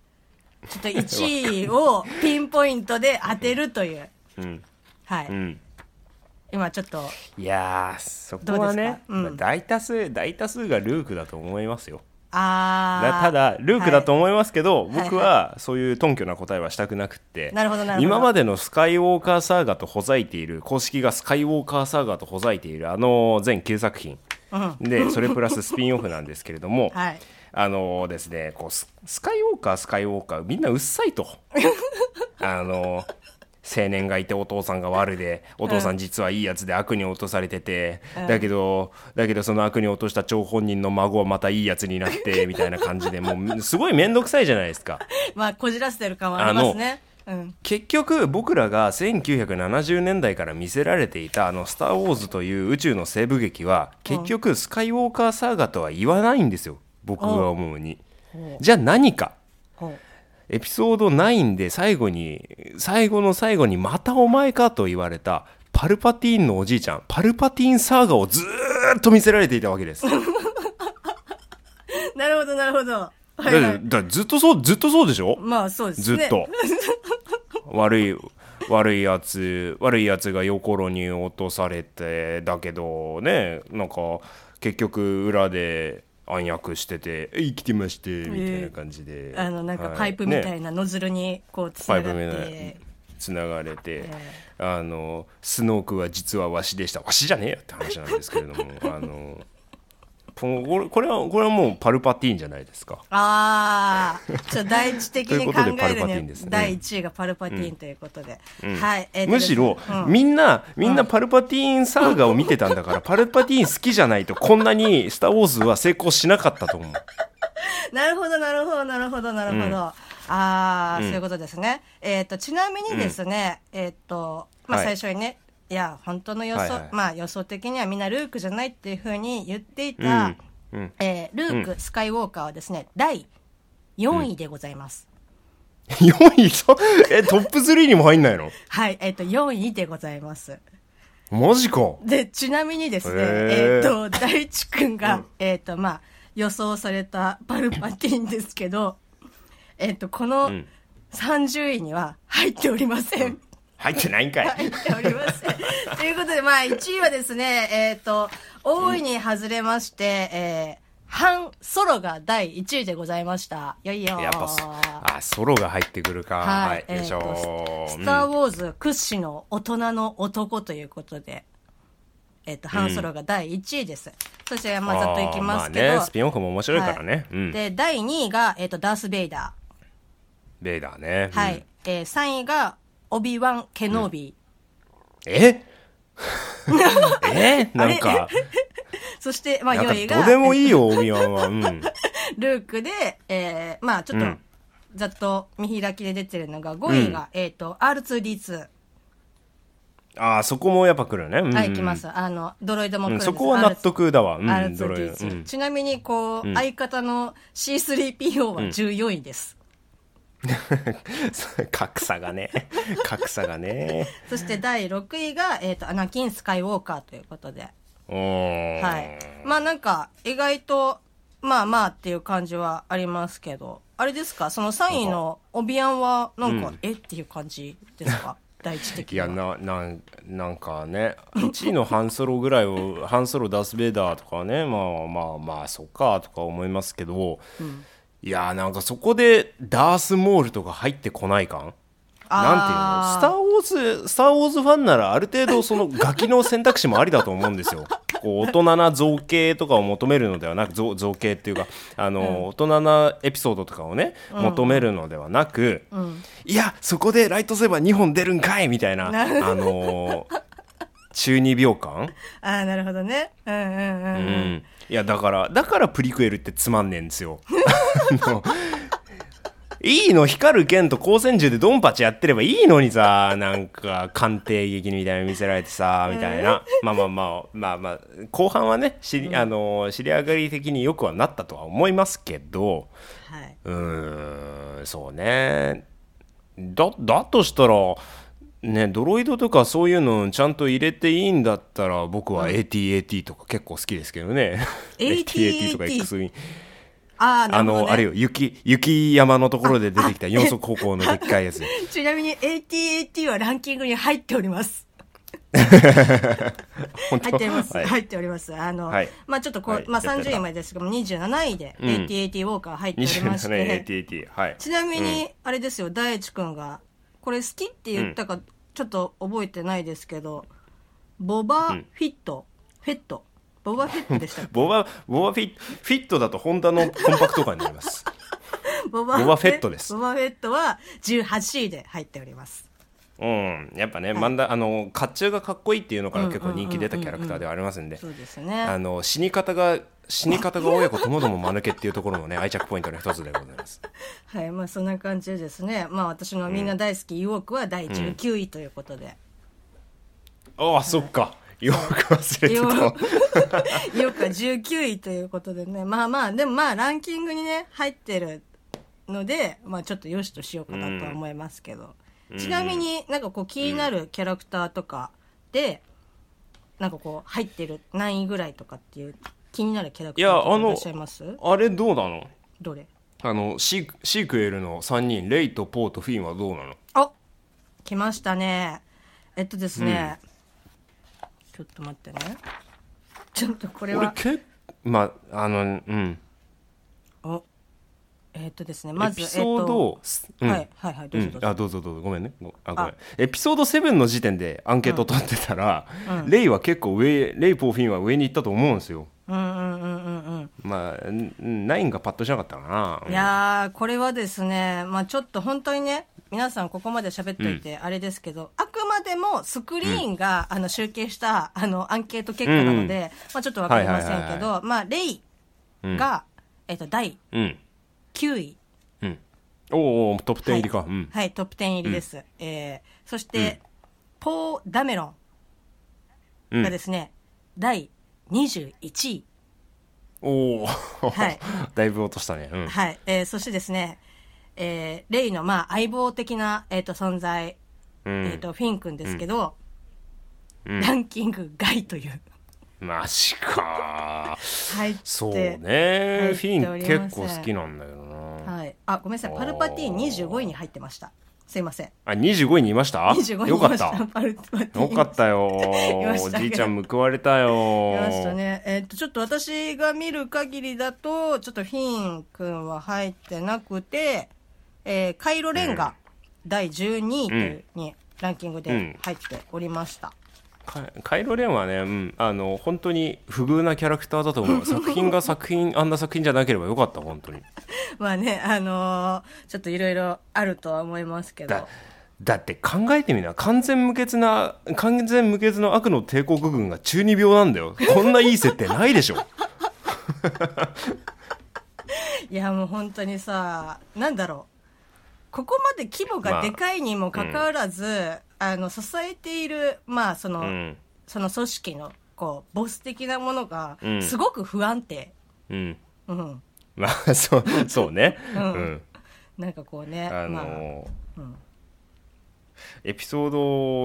ちょっと1位をピンポイントで当てるという、うん。はい、うん。今ちょっといやーそこはどうですねか、うん。まあ大多数大多数がルークだと思いますよ。あただルークだと思いますけど、はい。僕はそういう謙虚な答えはしたくなくって、なるほどなるほど。今までのスカイウォーカーサーガとほざいている公式がスカイウォーカーサーガとほざいているあの全9作品、でそれプラススピンオフなんですけれども、はいあのですねこうススカイウォーカースカイウォーカーみんなうっさいと。あの青年がいてお父さんが悪でお父さん実はいいやつで悪に落とされてて、だけどだけどその悪に落とした張本人の孫はまたいいやつになって みたいな感じでもうすごい面倒くさいじゃないですか。まあこじらせてる感はありますね。うん。結局僕らが1970年代から見せられていたあの「スター・ウォーズ」という宇宙の西部劇は結局スカイウォーカーサーガとは言わないんですよ僕が思うに。じゃあ何か。エピソード9で最後に最後の最後にまたお前かと言われたパルパティーンのおじいちゃんパルパティーンサーガをずーっと見せられていたわけです。だ なるほどなるほど。はいだはい。だずっとそうずっとそうでしょ？まあそうですね。ずっと。悪い悪いやつ悪いやつが横路に落とされてだけどねなんか結局裏で暗躍してて「生きてまして」みたいな感じで、あのなんかはい。パイプみたねいなノズルにこうつパながっイプみたいてなつながれて、えあのスノークは実はわしでした。わしじゃねえよって話なんですけれども あのここれこれはこれはもうパルパティーンじゃないですか。ああ、ちょ第一的に考えるにパティーンですね。第一位がパルパティーンということで。はい。えーとむしろ、うん。みんなみんなパルパティーンサーガを見てたんだから パルパティーン好きじゃないとこんなに「スター・ウォーズ」は成功しなかったと思う。なるほど、なるほど、なるほど、なるほど。ああ、うん。そういうことですね。えっ、と、ちなみにですね、えっ、と、まあ、はい。最初にね、い、や、本当の予想、はいはい。まあ、予想的にはみんなルークじゃないっていうふうに言っていた、うんうん、えールーク、スカイウォーカーはですね、第4位でございます。4位？そえトップ3にも入んないの？はい、えっ、と、4位でございます。マジか。で、ちなみにですね、へー。えっ、と、大地くんが、えっ、と、まあ、予想されたパルパティンですけど、えっ、と、このん。30位には入っておりません。入ってないんかい、入っておりま。ということで、まあ、1位はですね、えっ、と、大いに外れまして、えー、ハンソロが第1位でございました。よいよーやっぱそあソロが入ってくるかはい、よいしょスター・ウォーズ屈指の大人の男ということで、えっ、と、ハンソロが第1位です。そして、まあ、ざっといきますけど。まあねスピンオフも面白いからね、はいうんで、第2位が、えっ、と、ダース・ベイダベイダーね、ー。はうんい。えー、3位が、オビワン・ケノービー。え？え？なんか。そして、まあ、なんか4位が、どうでもいいよオビワンは。うん。ルークで、えー、まあ、ちょっと、うん。ざっと見開きで出てるのが、5位が、えっ、と、R2D2。ああそこもやっぱ来るね、うん。はい、来ます。あの、ドロイドも来うんるんです。そこは納得だわ、うん、ドロイ R2D2、うん。ちなみに、こう、うん。相方の C3PO は14位です。格差がね。格差がね。そして第6位が、えっ、と、アナキン・スカイウォーカーということで。はい。まあなんか、意外と、まあまあっていう感じはありますけど、あれですか？その3位のオビアンは、なんか、うん。え？っていう感じですか？第一的い。やななんなんかね。1位のハンソロぐらいを ハンソロダース・ベイダーとかね。まあまあまあそっかとか思いますけど、いやなんかそこでダース・モールとか入ってこない感なんていうの？スター・ウォーズスター・ウォーズファンならある程度そのガキの選択肢もありだと思うんですよ。こう大人な造形とかを求めるのではなく造造形っていうかあの、大人なエピソードとかをね求めるのではなく、いやそこでライトセーバー2本出るんかいみたいなあの中二病感、ああ、なるほどね。うんうんうん。ううんん、いやだからだからプリクエルってつまんねえんですよ。いいの光る剣と光線銃でドンパチやってればいいのにさなんか鑑定劇みたいなの見せられてさみたいな、まあまあまあまあまあ後半はね知り,、あの知り上がり的によくはなったとは思いますけどはい。うーんそうねだだとしたらねドロイドとかそういうのちゃんと入れていいんだったら僕は ATAT とか結構好きですけどね。AT-AT とか X ウィンああなあのあれよ雪雪山のところで出てきた四足歩行のでっかいやつ。ちなみに ATAT はランキングに入っております。入っております、はい。入っております。あの、はい。まあちょっとこう、はい。まあやってた30位までですけども27位でうん。ATAT ウォーカー入っておりまし27て、年 ATAT はい。ちなみに、あれですよ、大地くんが、これ好きって言ったか、ちょっと覚えてないですけど、ボバフィット、フェット、ボバフェットでした ボバボバフィットフィットだとホンダのコンパクトカーになります。ボボバフェットです。ボバフェットは18位で入っております。うん。やっぱね、マンダあの甲冑がかっこいいっていうのから結構人気出たキャラクターではありますんで。ね。あの死に方が死に方が親子ともども間抜けっていうところもね愛着ポイントの一つでございます。はい、まあそんな感じでですね、まあ私のみんな大好きユオークは第19位ということで。ああそっか。よく忘れてよたよくは19位ということでね。まあまあ、でもまあランキングにね、入ってるので、まあちょっとよしとしようかなとは思いますけど。ちなみになんかこう気になるキャラクターとかで、なんかこう入ってる何位ぐらいとかっていう気になるキャラクターとかいらっしゃいます？あれどうなの？どれ？あのシークシークエルの3人レイとポーとフィンはどうなの？あ来ましたね。えっとですね、ちょっと待ってね。ちょっとこれは、俺けまああのうん。おえっとですね、まず、エピソード、うん。はいはいはいどうぞどうぞ。んあどうぞどうぞ。ごめんね。ごあごめん。あエピソード7の時点でアンケート取ってたら、レイは結構上レイポーフィンは上に行ったと思うんですよ。うんうんうんうんうん。まあん9がパッとしなかったかな。いやー、これはですね、まあちょっと本当にね、皆さんここまで喋っといてあれですけど、あくまでもスクリーンが、あの集計したあのアンケート結果なので、まあちょっとわかりませんけど、まあレイが、えっと、第うん9位。うん。おうおうトップ10入りか、はい、うん。はいトップ10入りです。えー、そして、ポー・ダメロうん。ンがですね、第21位。おお、はい。だいぶ落としたね。うん。はい。えー、そしてですね、えー、レイの、まあ、相棒的な、えっ、と、存在、うん。えっ、と、フィン君ですけど、うん。ランキング外という、マジか入って、そうねフィン結構好きなんだよなはい。あ、ごめんなさい。パルパティーン25位に入ってました。すいません。あ25位にいました？25位によかった。よかったよおじいちゃん報われたよいましたね。えっと、ちょっと私が見る限りだと、ちょっとフィン君は入ってなくて、えーカイロレンが第12位というに、ランキングで入っておりました。カカイロレンはね、うん、あの本当に不遇なキャラクターだと思う。作品が作品あんな作品じゃなければよかった本当に。まあね、あのーちょっといろいろあるとは思いますけど。だ。だって考えてみな。完全無欠な完全無欠の悪の帝国軍が中二病なんだよ。こんないい設定ないでしょ。いや、もう本当にさ、なんだろう。ここまで規模がでかいにもかかわらず、あの、支えている、まあ、その、うん。その組織の、こう、ボス的なものがう、ん。すごく不安定。うん。うん。まあそうそうね。ううん。ん、なんかこうね、あまあ、のうん。エピソード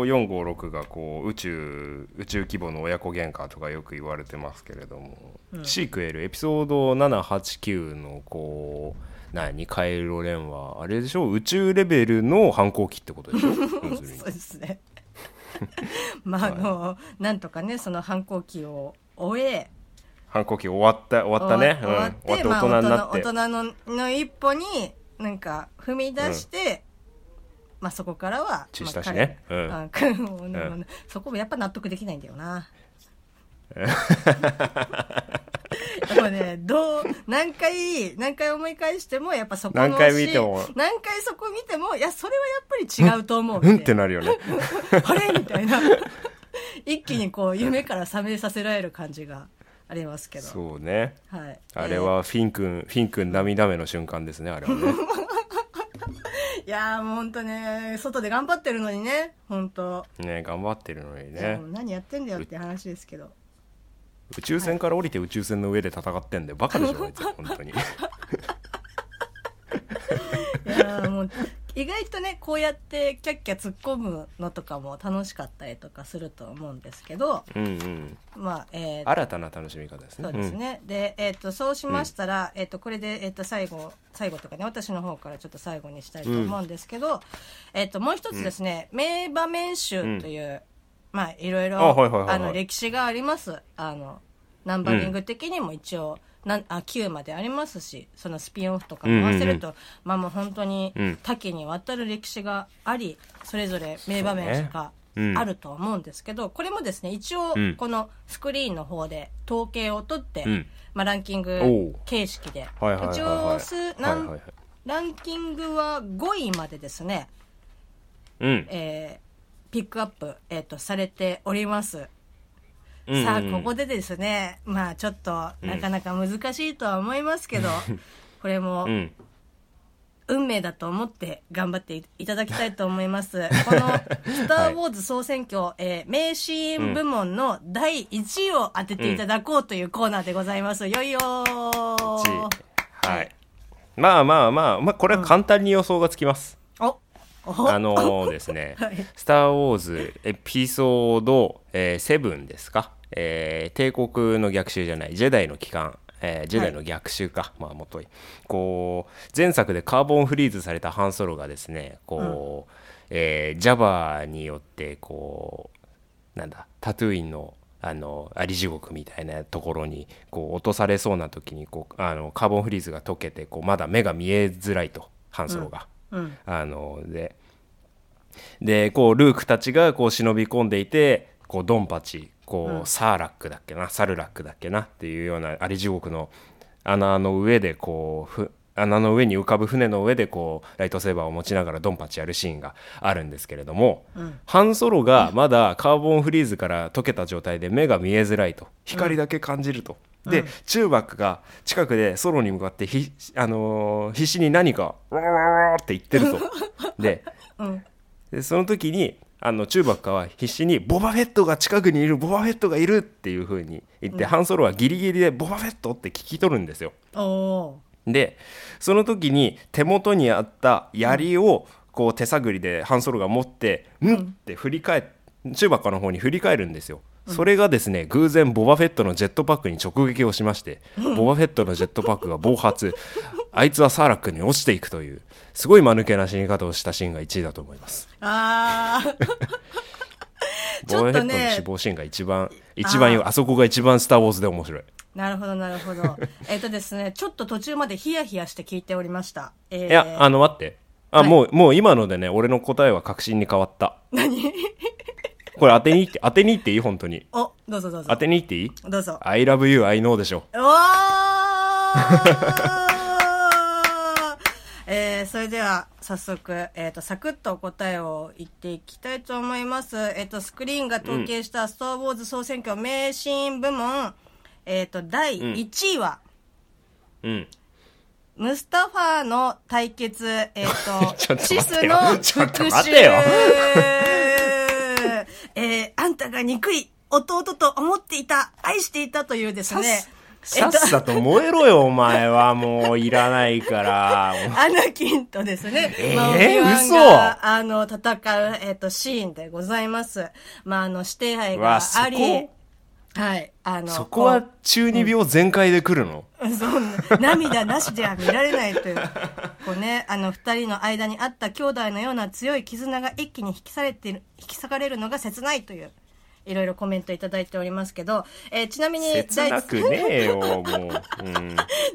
456がこう宇宙宇宙規模の親子喧嘩とかよく言われてますけれども、シークエルエピソード789のこう何カイロレンはあれでしょ？宇宙レベルの反抗期ってことでしょ？そうですね。まあ、あの、なんとかね、その反抗期を終え、反抗期終わった終わったね。終わっうん、て、終わって大人になって、まあ、大人大人のの一歩に、なんか、踏み出して、まあそこからは、血したしね。うん。そこもやっぱ納得できないんだよな。やっぱね、どう、何回、何回思い返しても、やっぱそこの何回見ても何回そこ見ても、いや、それはやっぱり違うと思ううんってなるよね あれ？みたいな。一気にこう、夢から覚めさせられる感じがありますけど。そうねはい。あれはフィン君、フィン君涙目の瞬間ですねあれはねえー。いやーもう本当ね、外で頑張ってるのにね、本当。ね頑張ってるのにね何やってんだよって話ですけど。宇宙船から降りて宇宙船の上で戦ってんだよバカでしょあいつ本当に。いやーもう、意外とねこうやってキャッキャ突っ込むのとかも楽しかったりとかすると思うんですけどうんうん。まあえー新たな楽しみ方ですね。そうですね、で、えー、とそうしましたら、えー、とこれで、えー、と最後最後とかね私の方からちょっと最後にしたいと思うんですけど、えー、ともう一つですね、名場面集という、まあいろいろあはいはいはいはい。あの歴史があります。あのナンバリング的にも一応、なんあ9までありますしそのスピンオフとかも合わせると、まあもう本当にうん。多岐にわたる歴史がありそれぞれ名場面がそうね。うん。あると思うんですけど、これもですね一応うん。このスクリーンの方で統計を取って、うん。まあ、ランキンおグう。形式で、一応ランキングは5位までですね、うん。えーピックアップ、えー、とされております。うんうん。さあここでですねまあちょっとなかなか難しいとは思いますけど、これもうん。運命だと思って頑張っていいただきたいと思います。この「スター・ウォーズ総選挙、えー名シーン部門の第1位を当てていただこうというコーナーでございます。よいよー。はい。まあまあまあまあこれは簡単に予想がつきますあのーですね はい「スター・ウォーズ」エピソード、えー、7ですか、えー帝国の逆襲じゃないジェダイの帰還、えージェダイの逆襲か、まあもとい。こう前作でカーボンフリーズされたハンソロがですねこう、えージャバーによってこうなんだタトゥーインのあのアリ地獄みたいなところにこう落とされそうな時にこうあのカーボンフリーズが溶けてこうまだ目が見えづらいとハンソロが。うん。あのででこうルークたちがこう忍び込んでいてこうドンパチこう、サーラックだっけな？サルラックだっけな？っていうようなアリ地獄の穴の上でこうふ穴の上に浮かぶ船の上でこうライトセーバーを持ちながらドンパチやるシーンがあるんですけれども、ハンソロがまだカーボンフリーズから溶けた状態で目が見えづらいと。光だけ感じると。で、チューバックが近くでソロに向かってひ、あのー必死に何か「わわわわ」って言ってると。でうんでその時にあのチューバッカは必死に「ボバフェットが近くにいるボバフェットがいる」っていう風に言って、ハンソロはギリギリで「ボバフェット」って聞き取るんですよ。でその時に手元にあった槍をこう手探りでハンソロが持って「ん?」って振り返っチューバッカの方に振り返るんですよ。それがですね偶然ボバフェットのジェットパックに直撃をしまして、ボバフェットのジェットパックが暴発。あいつはサーラックに落ちていくというすごい間抜けな死に方をしたシーンが1位だと思います。あー。ちょっとボーヘッドのね死亡シーンが一番一番よあそこが一番スター・ウォーズで面白い。なるほどなるほど。えっとですねちょっと途中までヒヤヒヤして聞いておりました。えー。いや、あの待って。あ、はい。もう、もう今のでね、俺の答えは確信に変わった。何？これ当てに行って、当てに行っていい？本当に。おどうぞどうぞ。当てに行っていい？どうぞ ?I love you, I know でしょ。うわー！えー、それでは早速、えー、とサクッと答えを言っていきたいと思います、えー、とスクリーンが統計した「スター・ウォーズ総選挙名シーン部門」えー、と第1位は、うん。ムスタファーの対決、えっ、ちょと、シスの復讐えー、あんたが憎い弟と思っていた、愛していたというですね、さっさと燃えろよ、お前は。もういらないから。アナキンとですね、えーまあ嘘が、あの、戦う、えっ、と、シーンでございます。まあ、あの、指定愛があり、はい、あの、そこは中二病全開で来るの、そう涙なしでは見られないという、こうね、あの二人の間にあった兄弟のような強い絆が一気に引き裂かれて引き裂かれるのが切ないという、いろいろコメントいただいておりますけど、えーちなみに、切なくん。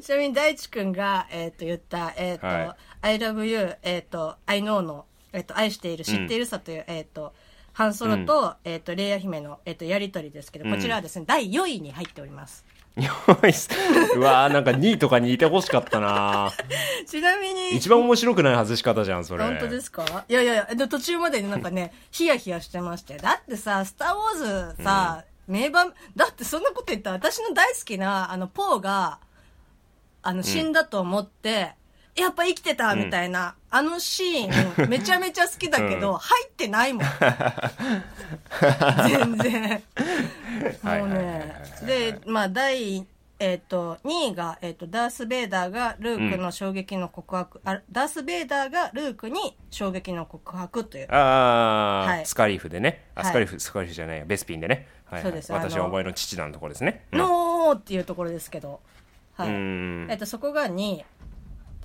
ちなみに大地くんが、えっ、と、言った、えっ、と、はい。I love you, えっ、と、I know の、えっ、と、愛している、知っているさという、えっ、と、ハンソロと、えっ、と、レイヤ姫の、えっ、と、やりとりですけど、こちらはですね、第4位に入っております。よいし うわーなんか2位とかにいてほしかったな ちなみに、一番面白くない外し方じゃん、それ。本当ですか？いやいやいや、で途中までになんかね、ヒヤヒヤしてまして。だってさ、スター・ウォーズさ、名場、だってそんなこと言ったら私の大好きな、あの、ポーが、あの、死んだと思って、やっぱ生きてたみたいな、あのシーン、めちゃめちゃ好きだけど、うん。入ってないもん。全然。もうね。で、まあ、第えっ、と、2位が、えっ、と、ダース・ベイダーがルークの衝撃の告白、あ、ダース・ベイダーがルークに衝撃の告白という。ああ、はい。スカリフでね。あはい。スカリフ、スカリフじゃないや。ベスピンでね、はいはい。そうです。私はお前の父なんところですね、うん。ノーっていうところですけど。はい。うん。えっと、そこが2位。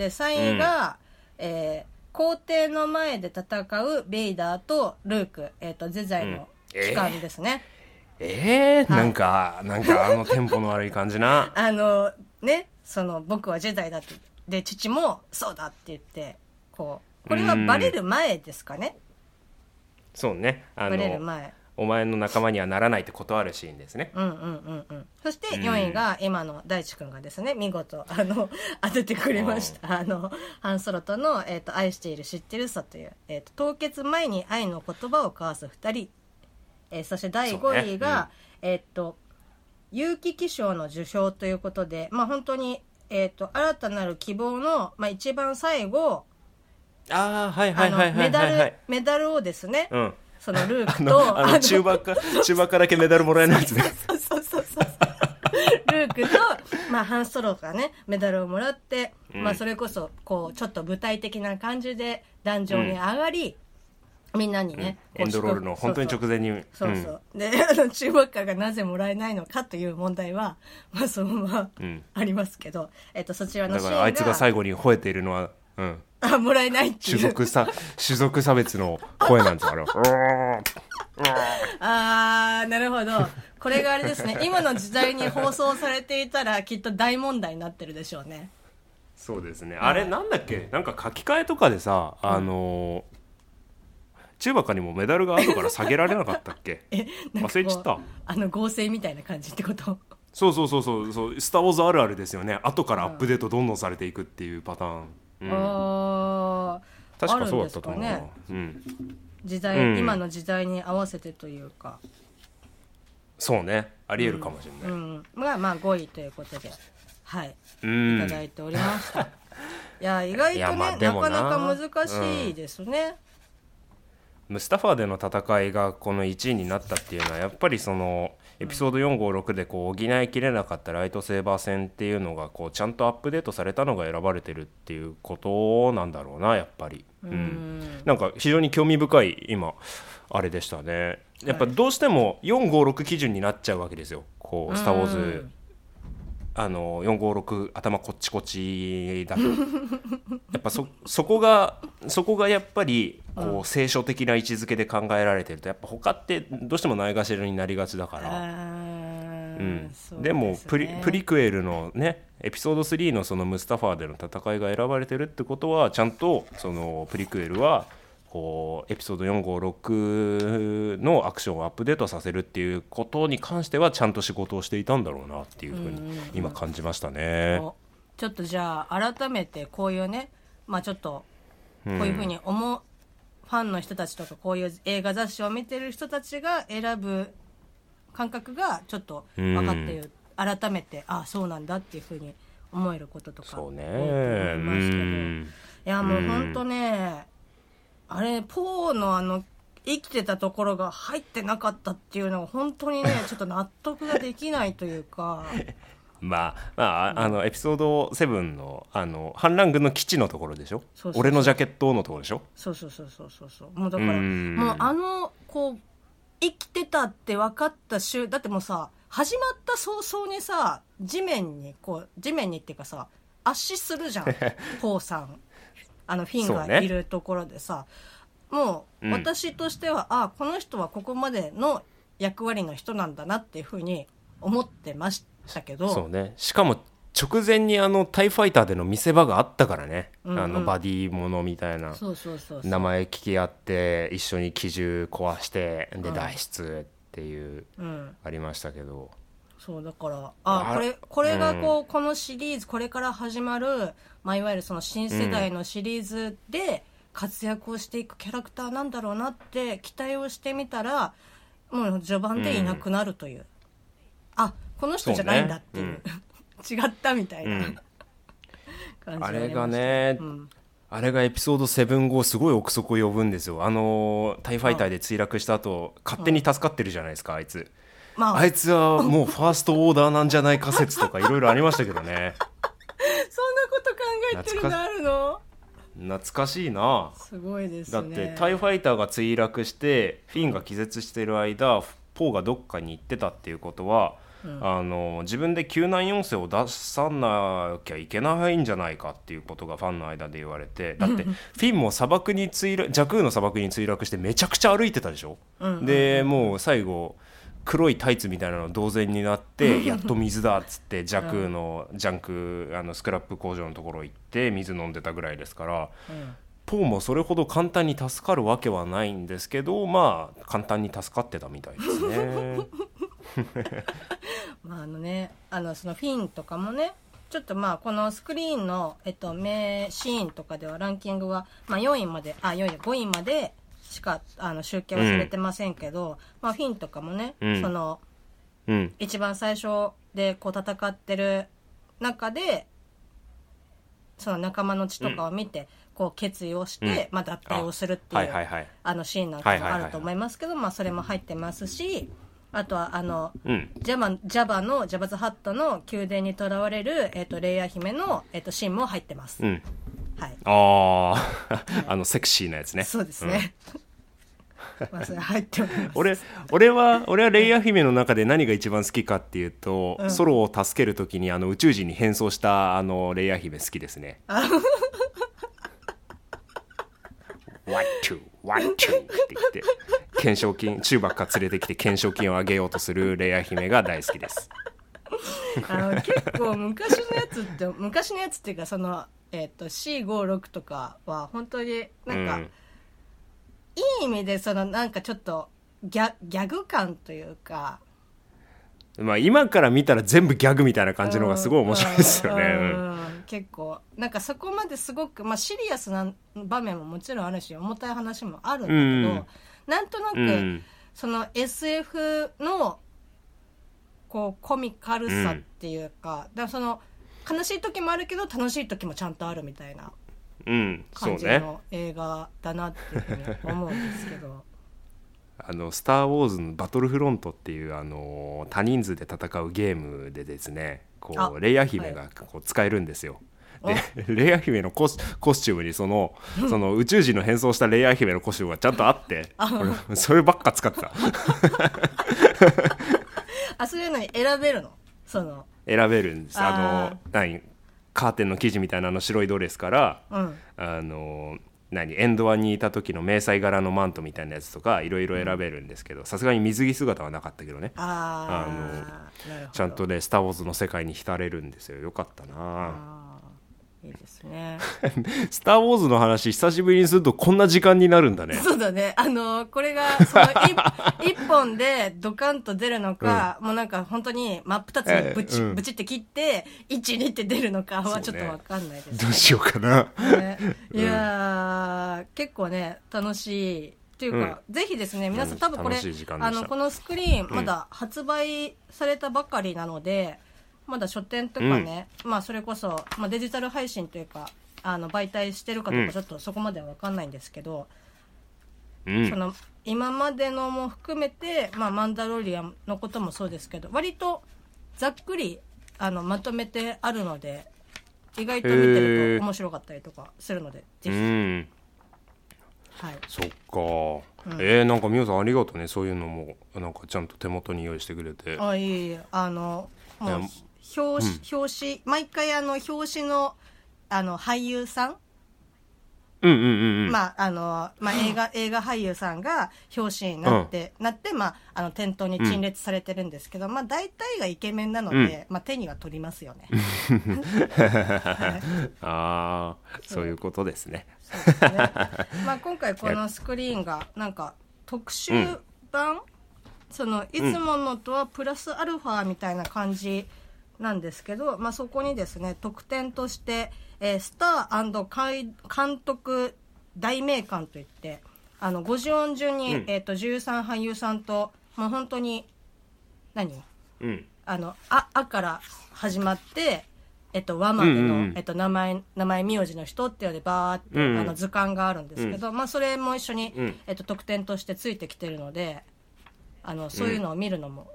で、3位が、えー皇帝の前で戦うベイダーとルーク、えっ、と、ゼザイの期間ですね。えー、はい。なんかなんかあのテンポの悪い感じな。あの、ね、その、僕はジェダイだって、で、父も、そうだって言って、こう、これはバレる前ですかね。そうね。あバレるの前。お前の仲間にはならないって断るシーンですね。うんうんうんうん。そして4位が今の大地くんがですね、見事、あの、当ててくれました。あの、ハンソロとの、えっ、と、愛している知ってるさという、えっ、と、凍結前に愛の言葉を交わす二人。えーそして第5位が、えっ、と、有機気象の受賞ということで、まあ本当に、えっ、と、新たなる希望の、まあ一番最後、ああはいはあの、いはいはメダい。はい、はいル、メダルをですね、うんそのルーあクと、のあの中盤か中盤からだけメダルもらえないやつね。そうそうそうそう。ルークと、まあ、ハンソロがね、メダルをもらって、うん。まあ、それこそ、こう、ちょっと具体的な感じで、壇上に上がり、みんなにね、こうエンドロールの本当に直前に。そうそう。で、あの、中学科がなぜもらえないのかという問題は、まあ、そのままうん。ありますけど、えっと、そちらのシーンが。だからあいつが最後に吠えているのは、うん、あ、もらえないっていう。種族さ種族差別の声なんですよあれは。あー、なるほど。これがあれですね。今の時代に放送されていたら、きっと大問題になってるでしょうね。そうですね。あれなんだっけ？なんか書き換えとかでさあのー中馬かにもメダルが後から下げられなかったっけ？忘れちゃった。あの合成みたいな感じってこと？そうそうそうそうそう。スター・ウォーズあるあるですよね。後からアップデートどんどんされていくっていうパターン、うん、あー。確かそうだったと思うな、あるんですかね。うん、時代、うん。今の時代に合わせてというか、そうね。ありえるかもしれない、うん、がまあ5位ということで、はい、うん。いただいておりました。いや、意外とね、な。かなか難しいですね。ムスタファーでの戦いがこの1位になったっていうのはやっぱりそのエピソード456でこう補いきれなかったライトセーバー戦っていうのがこうちゃんとアップデートされたのが選ばれてるっていうことなんだろうなやっぱり、うん。うん。なんか非常に興味深い今あれでしたね。やっぱどうしても456基準になっちゃうわけですよ。こう「スター・ウォーズ」うんあの456頭こっちこっちだと。やっぱそそこがそこがやっぱりこう聖書的な位置づけで考えられてるとやっぱ他ってどうしてもないがしろになりがちだから、あうーん。そうでもプリプリクエルのねエピソード3のそのムスタファーでの戦いが選ばれてるってことはちゃんとそのプリクエルはこうエピソード456のアクションをアップデートさせるっていうことに関してはちゃんと仕事をしていたんだろうなっていうふうに今感じましたね。おちょっとじゃあ改めてこういうねまあちょっとこういうふうに思う、ファンの人たちとかこういう映画雑誌を見てる人たちが選ぶ感覚がちょっと分かっている、改めてあそうなんだっていうふうに思えることとかそうね。思いますけど、やもうほんとね、あれポーのあの生きてたところが入ってなかったっていうのが本当にね ちょっと納得ができないというか。まあ、まあ、あのエピソード7のあの反乱軍の基地のところでしょ？そう俺のジャケットのところでしょ？そうそうそうそうそう。そうもうだからうん。もうあのこう生きてたって分かった週だってもうさ始まった早々にさ地面にこう地面にっていうかさ圧死するじゃん ポーさんあのフィンがいるところでさ、もううん私としては、あこの人はここまでの役割の人なんだなっていうふうに思ってましたけど。そうね。しかも直前にあのタイファイターでの見せ場があったからね、うんうん。あのバディものみたいな。そうそうそうそう。名前聞き合って一緒に機銃壊してでうん。脱出っていう、うん。ありましたけどそうだからああこれこれがこう、このシリーズこれから始まる、まあ、いわゆるその新世代のシリーズで活躍をしていくキャラクターなんだろうなって期待をしてみたらもう序盤でいなくなるという、あこの人じゃないんだっていう。違ったみたいな、うん。感じあれがね、うん。あれがエピソード7後すごい憶測を呼ぶんですよ。あのタイファイターで墜落した後勝手に助かってるじゃないですかあいつまあ。あいつはもうファーストオーダーなんじゃないか説とかいろいろありましたけどね。そんなこと考えてるのあるの？懐かしいな。すごいですだねってタイファイターが墜落してフィンが気絶してる間ポーがどっかに行ってたっていうことは、あの自分で救難要請を出さなきゃいけないんじゃないかっていうことがファンの間で言われてだって フィンも砂漠に墜落ジャクーの砂漠に墜落してめちゃくちゃ歩いてたでしょ、でもう最後黒いタイツみたいなの同然になってやっと水だっつってジャクーのジャンクあのスクラップ工場のところ行って水飲んでたぐらいですから。ポーもそれほど簡単に助かるわけはないんですけどまあ簡単に助かってたみたいですね。まああのねあのそのフィンとかもねちょっとまあこのスクリーンの、えっと、名シーンとかではランキングは、まあ、4位まであ4位5位までしかあの集計はされてませんけど、まあ、フィンとかもね、うん。そのうん。一番最初でこう戦ってる中でその仲間の血とかを見て、こう決意をして、うん。まあ、脱退をするっていう、はいはいはい。あのシーンなんかもあると思いますけど、まあ、それも入ってますしあとはあのうん。ジャバジャバのジャバズハットの宮殿にとらわれる、えっとレイヤー姫の、えっとシーンも入ってます、うん。はい、ああ あのセクシーなやつね。そうですね、まあそれ入って俺俺は俺はレイヤー姫の中で何が一番好きかっていうと、うん。ソロを助けるときにあの宇宙人に変装したあのレイヤー姫好きですね。ワッチューワッチューって言って懸賞金中ばっか連れてきて懸賞金をあげようとするレイヤー姫が大好きです。あの結構昔のやつって昔のやつっていうかその、えっと C56 とかは本当になんか、うん。いい意味でそのなんかちょっとギャギャグ感というか。まあ今から見たら全部ギャグみたいな感じの方がすごい面白いですよね。うんうんうん。結構なんかそこまですごく、まあ、シリアスな場面ももちろんあるし重たい話もあるんだけど、うん。なんとなく、うん。その SF のこうコミカルさっていうか,、だからその悲しい時もあるけど楽しい時もちゃんとあるみたいな感じね。の映画だなっていうふうに思うんですけど。あの「スター・ウォーズ」の「バトルフロント」っていうあの多人数で戦うゲームでですねこあうレイヤー姫がこう使えるんですよ。でレイヤー姫のコスコスチュームにそのその宇宙人の変装したレイヤー姫のコスチュームがちゃんとあって 俺そればっか使ってた あそういうのに選べるの？その選べるんです。ああの何カーテンの生地みたいなあの白いドレスからうん。あの何エンドワンにいた時の迷彩柄のマントみたいなやつとかいろいろ選べるんですけどさすがに水着姿はなかったけどね。あのちゃんとね「スター・ウォーズ」の世界に浸れるんですよ。よかったないいですね「スター・ウォーズ」の話久しぶりにするとこんな時間になるんだね。そうだね。あのこれがその 一一本でドカンと出るのか、もうなんか本当に真っ二つにぶち、えうん。ぶちって切って12って出るのかはちょっとわかんないですどうしようかな。ね、いやー、結構ね楽しいっていうか、ぜひですね皆さん多分これあのこのスクリーンまだ発売されたばかりなので、まだ書店とかね、まあそれこそ、まあ、デジタル配信というかあの媒体してるかどううん。かちょっとそこまでは分かんないんですけど、うん。その今までのも含めて、まあ、マンダロリアンのこともそうですけど割とざっくりあのまとめてあるので意外と見てると面白かったりとかするのでぜうひ、ん。はい、そっか、えー、なんかみおさんありがとうね。そういうのもなんかちゃんと手元に用意してくれて。あいえいえ。あのもう表紙、表紙毎回あの表紙のあの俳優さん、うんうんうんうん、まああのまあ、映画映画俳優さんが表紙になって、なって、まあ、あの店頭に陳列されてるんですけど、まあ、大体がイケメンなので、まあ、手には取りますよね。はい ああそういうことですね。すね。まあ今回このスクリーンがなんか特集版、そのいつものとはプラスアルファみたいな感じなんですけど、まあ、そこにですね特典として、えースター監監督大名館といってあの50音順に、うん。えー、と13俳優さんともう本当に何？うん。あの「あ」あから始まって、えっと、和までの、うんうんうん。えっと、名前名前名字の人っていうのでバーって、うんうん。あの図鑑があるんですけど、まあ、それも一緒に、うん。えっと、特典としてついてきてるのであのそういうのを見るのも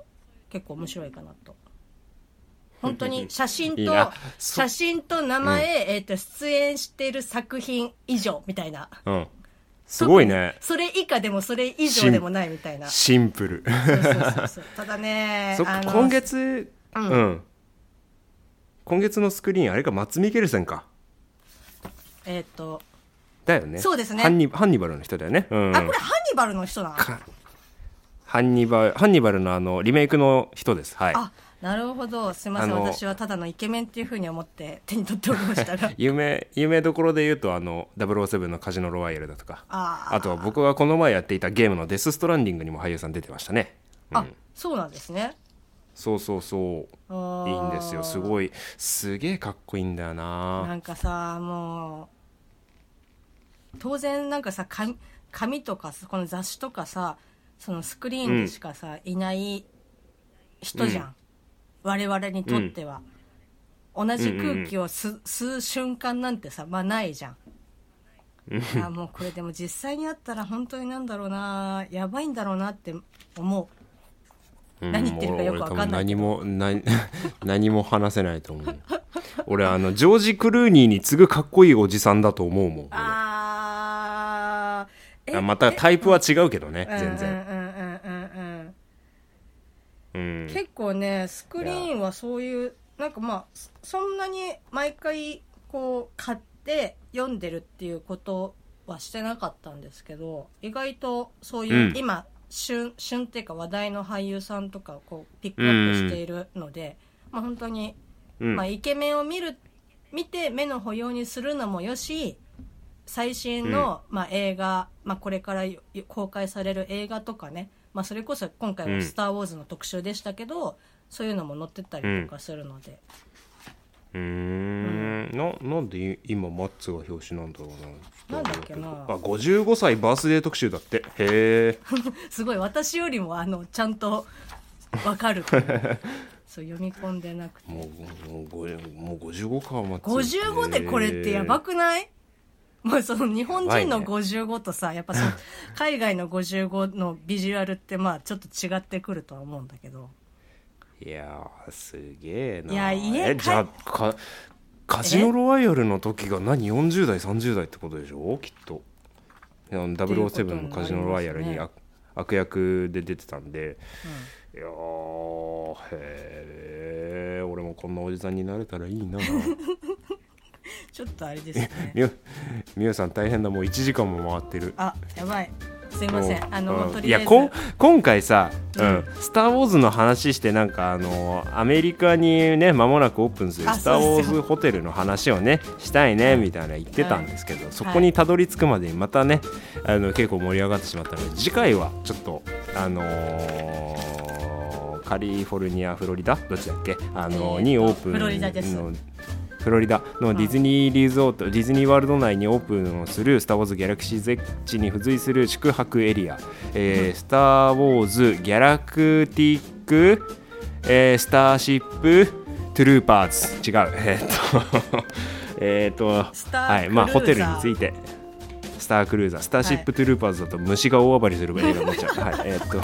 結構面白いかなと本当に写真と 写真と名前、えっ、と出演してる作品以上みたいな。うん。すごいね。それ以下でもそれ以上でもないみたいな。シンプル。そうそうそう ただね今月ううん。ん、今月のスクリーンあれかマッツ・ミケルセンか。えっ、と、だよね。そうですね。ハンニハンニバルの人だよね。うん。あこれハンニバルの人なハンニバルハンニバルのあのリメイクの人です。はい。あなるほど。すいません。私はただのイケメンっていうふうに思って手に取っておりましたが。有名有名どころで言うとあの007のカジノロワイヤルだとか。あとは僕がこの前やっていたゲームのデス・ストランディングにも俳優さん出てましたね、うん。あそうなんですね。そうそうそう。いいんですよ。すごい。すげえかっこいいんだよな。なんかさもう当然なんかさ紙紙とかさこの雑誌とかさそのスクリーンでしかさ、いない人じゃん、我々にとっては、同じ空気を吸,、吸う瞬間なんてさまあないじゃん。いやもうこれでも実際にあったら本当になんだろうなやばいんだろうなって思う。うん。何言ってるかよくわかんない何も何 何も話せないと思う。俺あのジョージ・クルーニーに次ぐかっこいいおじさんだと思うもん俺。ああまたタイプは違うけどね全然うんうん結構ねスクリーンはそういうなんかまあそそんなに毎回こう買って読んでるっていうことはしてなかったんですけど意外とそういう、うん。今旬旬っていうか話題の俳優さんとかをこうピックアップしているので、まあ本当に、うん。まあ、イケメンを見る見て目の保養にするのもよし最新の、まあ、映画、まあ、これからよ公開される映画とかね、まあ、それこそ今回は「うん。スター・ウォーズ」の特集でしたけど、そういうのも載ってったりとかするので、うーん。ななんでい今マッツが表紙なんだろうな。なんだっけな。あ55歳バースデー特集だって。へえ すごい私よりもあのちゃんと分かる。そう読み込んでなくて。もうもうごもう55かマッツ。55でこれってやばくない？もうその日本人の55とさ、やっぱその 海外の55のビジュアルってまあちょっと違ってくるとは思うんだけど。いやーすげえないや家じゃあかカジノロワイヤルの時が何？40代30代ってことでしょ？きっと。いや007のカジノロワイヤルに悪悪役で出てたんで、いやーへえ俺もこんなおじさんになれたらいいな ちょっとあれですね。みゆみゆさん大変だ。もう1時間も回ってる。あやばい。すいません。あのうん。とりあえず。いやこん今回さ、うん。スター・ウォーズ」の話してなんかあのアメリカにね間もなくオープンするあスター・ウォーズホテルの話をねしたいねみたいな言ってたんですけど、そこにたどり着くまでにまたねあの結構盛り上がってしまったので次回はちょっとあのーカリフォルニアフロリダ？どっちだっけ？あの、えーとにオープンフロリダです。のフロリダのディズニーリゾート、ディズニーワールド内にオープンをするスター・ウォーズ・ギャラクシー・ゼッチに付随する宿泊エリア、えースター・ウォーズ・ギャラクティック、えースターシップ・トゥルーパーズ。違う。えーっと えーっとはい。まあホテルについて。スタークルーザー。スターシップ・トゥルーパーズだと虫が大暴れする映画になっちゃうはい。えーっと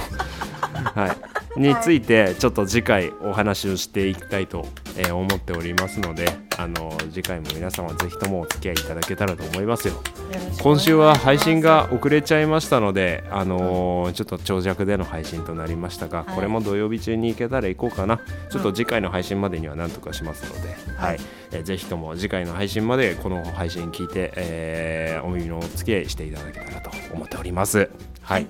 はい、についてちょっと次回お話をしていきたいと、えー思っておりますのであの次回も皆様ぜひともお付き合いいただけたらと思いますよ。今週は配信が遅れちゃいましたので、あのーちょっと長尺での配信となりましたが、はい。これも土曜日中に行けたら行こうかな。ちょっと次回の配信までにはなんとかしますので、はい。えーぜひとも次回の配信までこの配信聞いて、えーお耳のお付き合いしていただけたらと思っております。はい、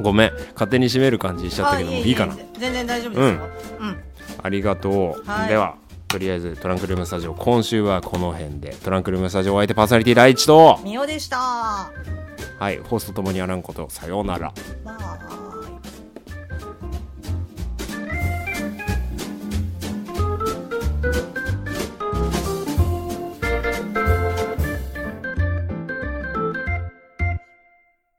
ごめん。勝手に締める感じにしちゃったけどもあいいかな。全然大丈夫ですよ。うん、ありがとう、はい。ではとりあえずトランクルームスタジオ今週はこの辺で。トランクルームスタジオお相手パーソナリティ第一と。みおでした。はい。ホストともにあらんこと。さようなら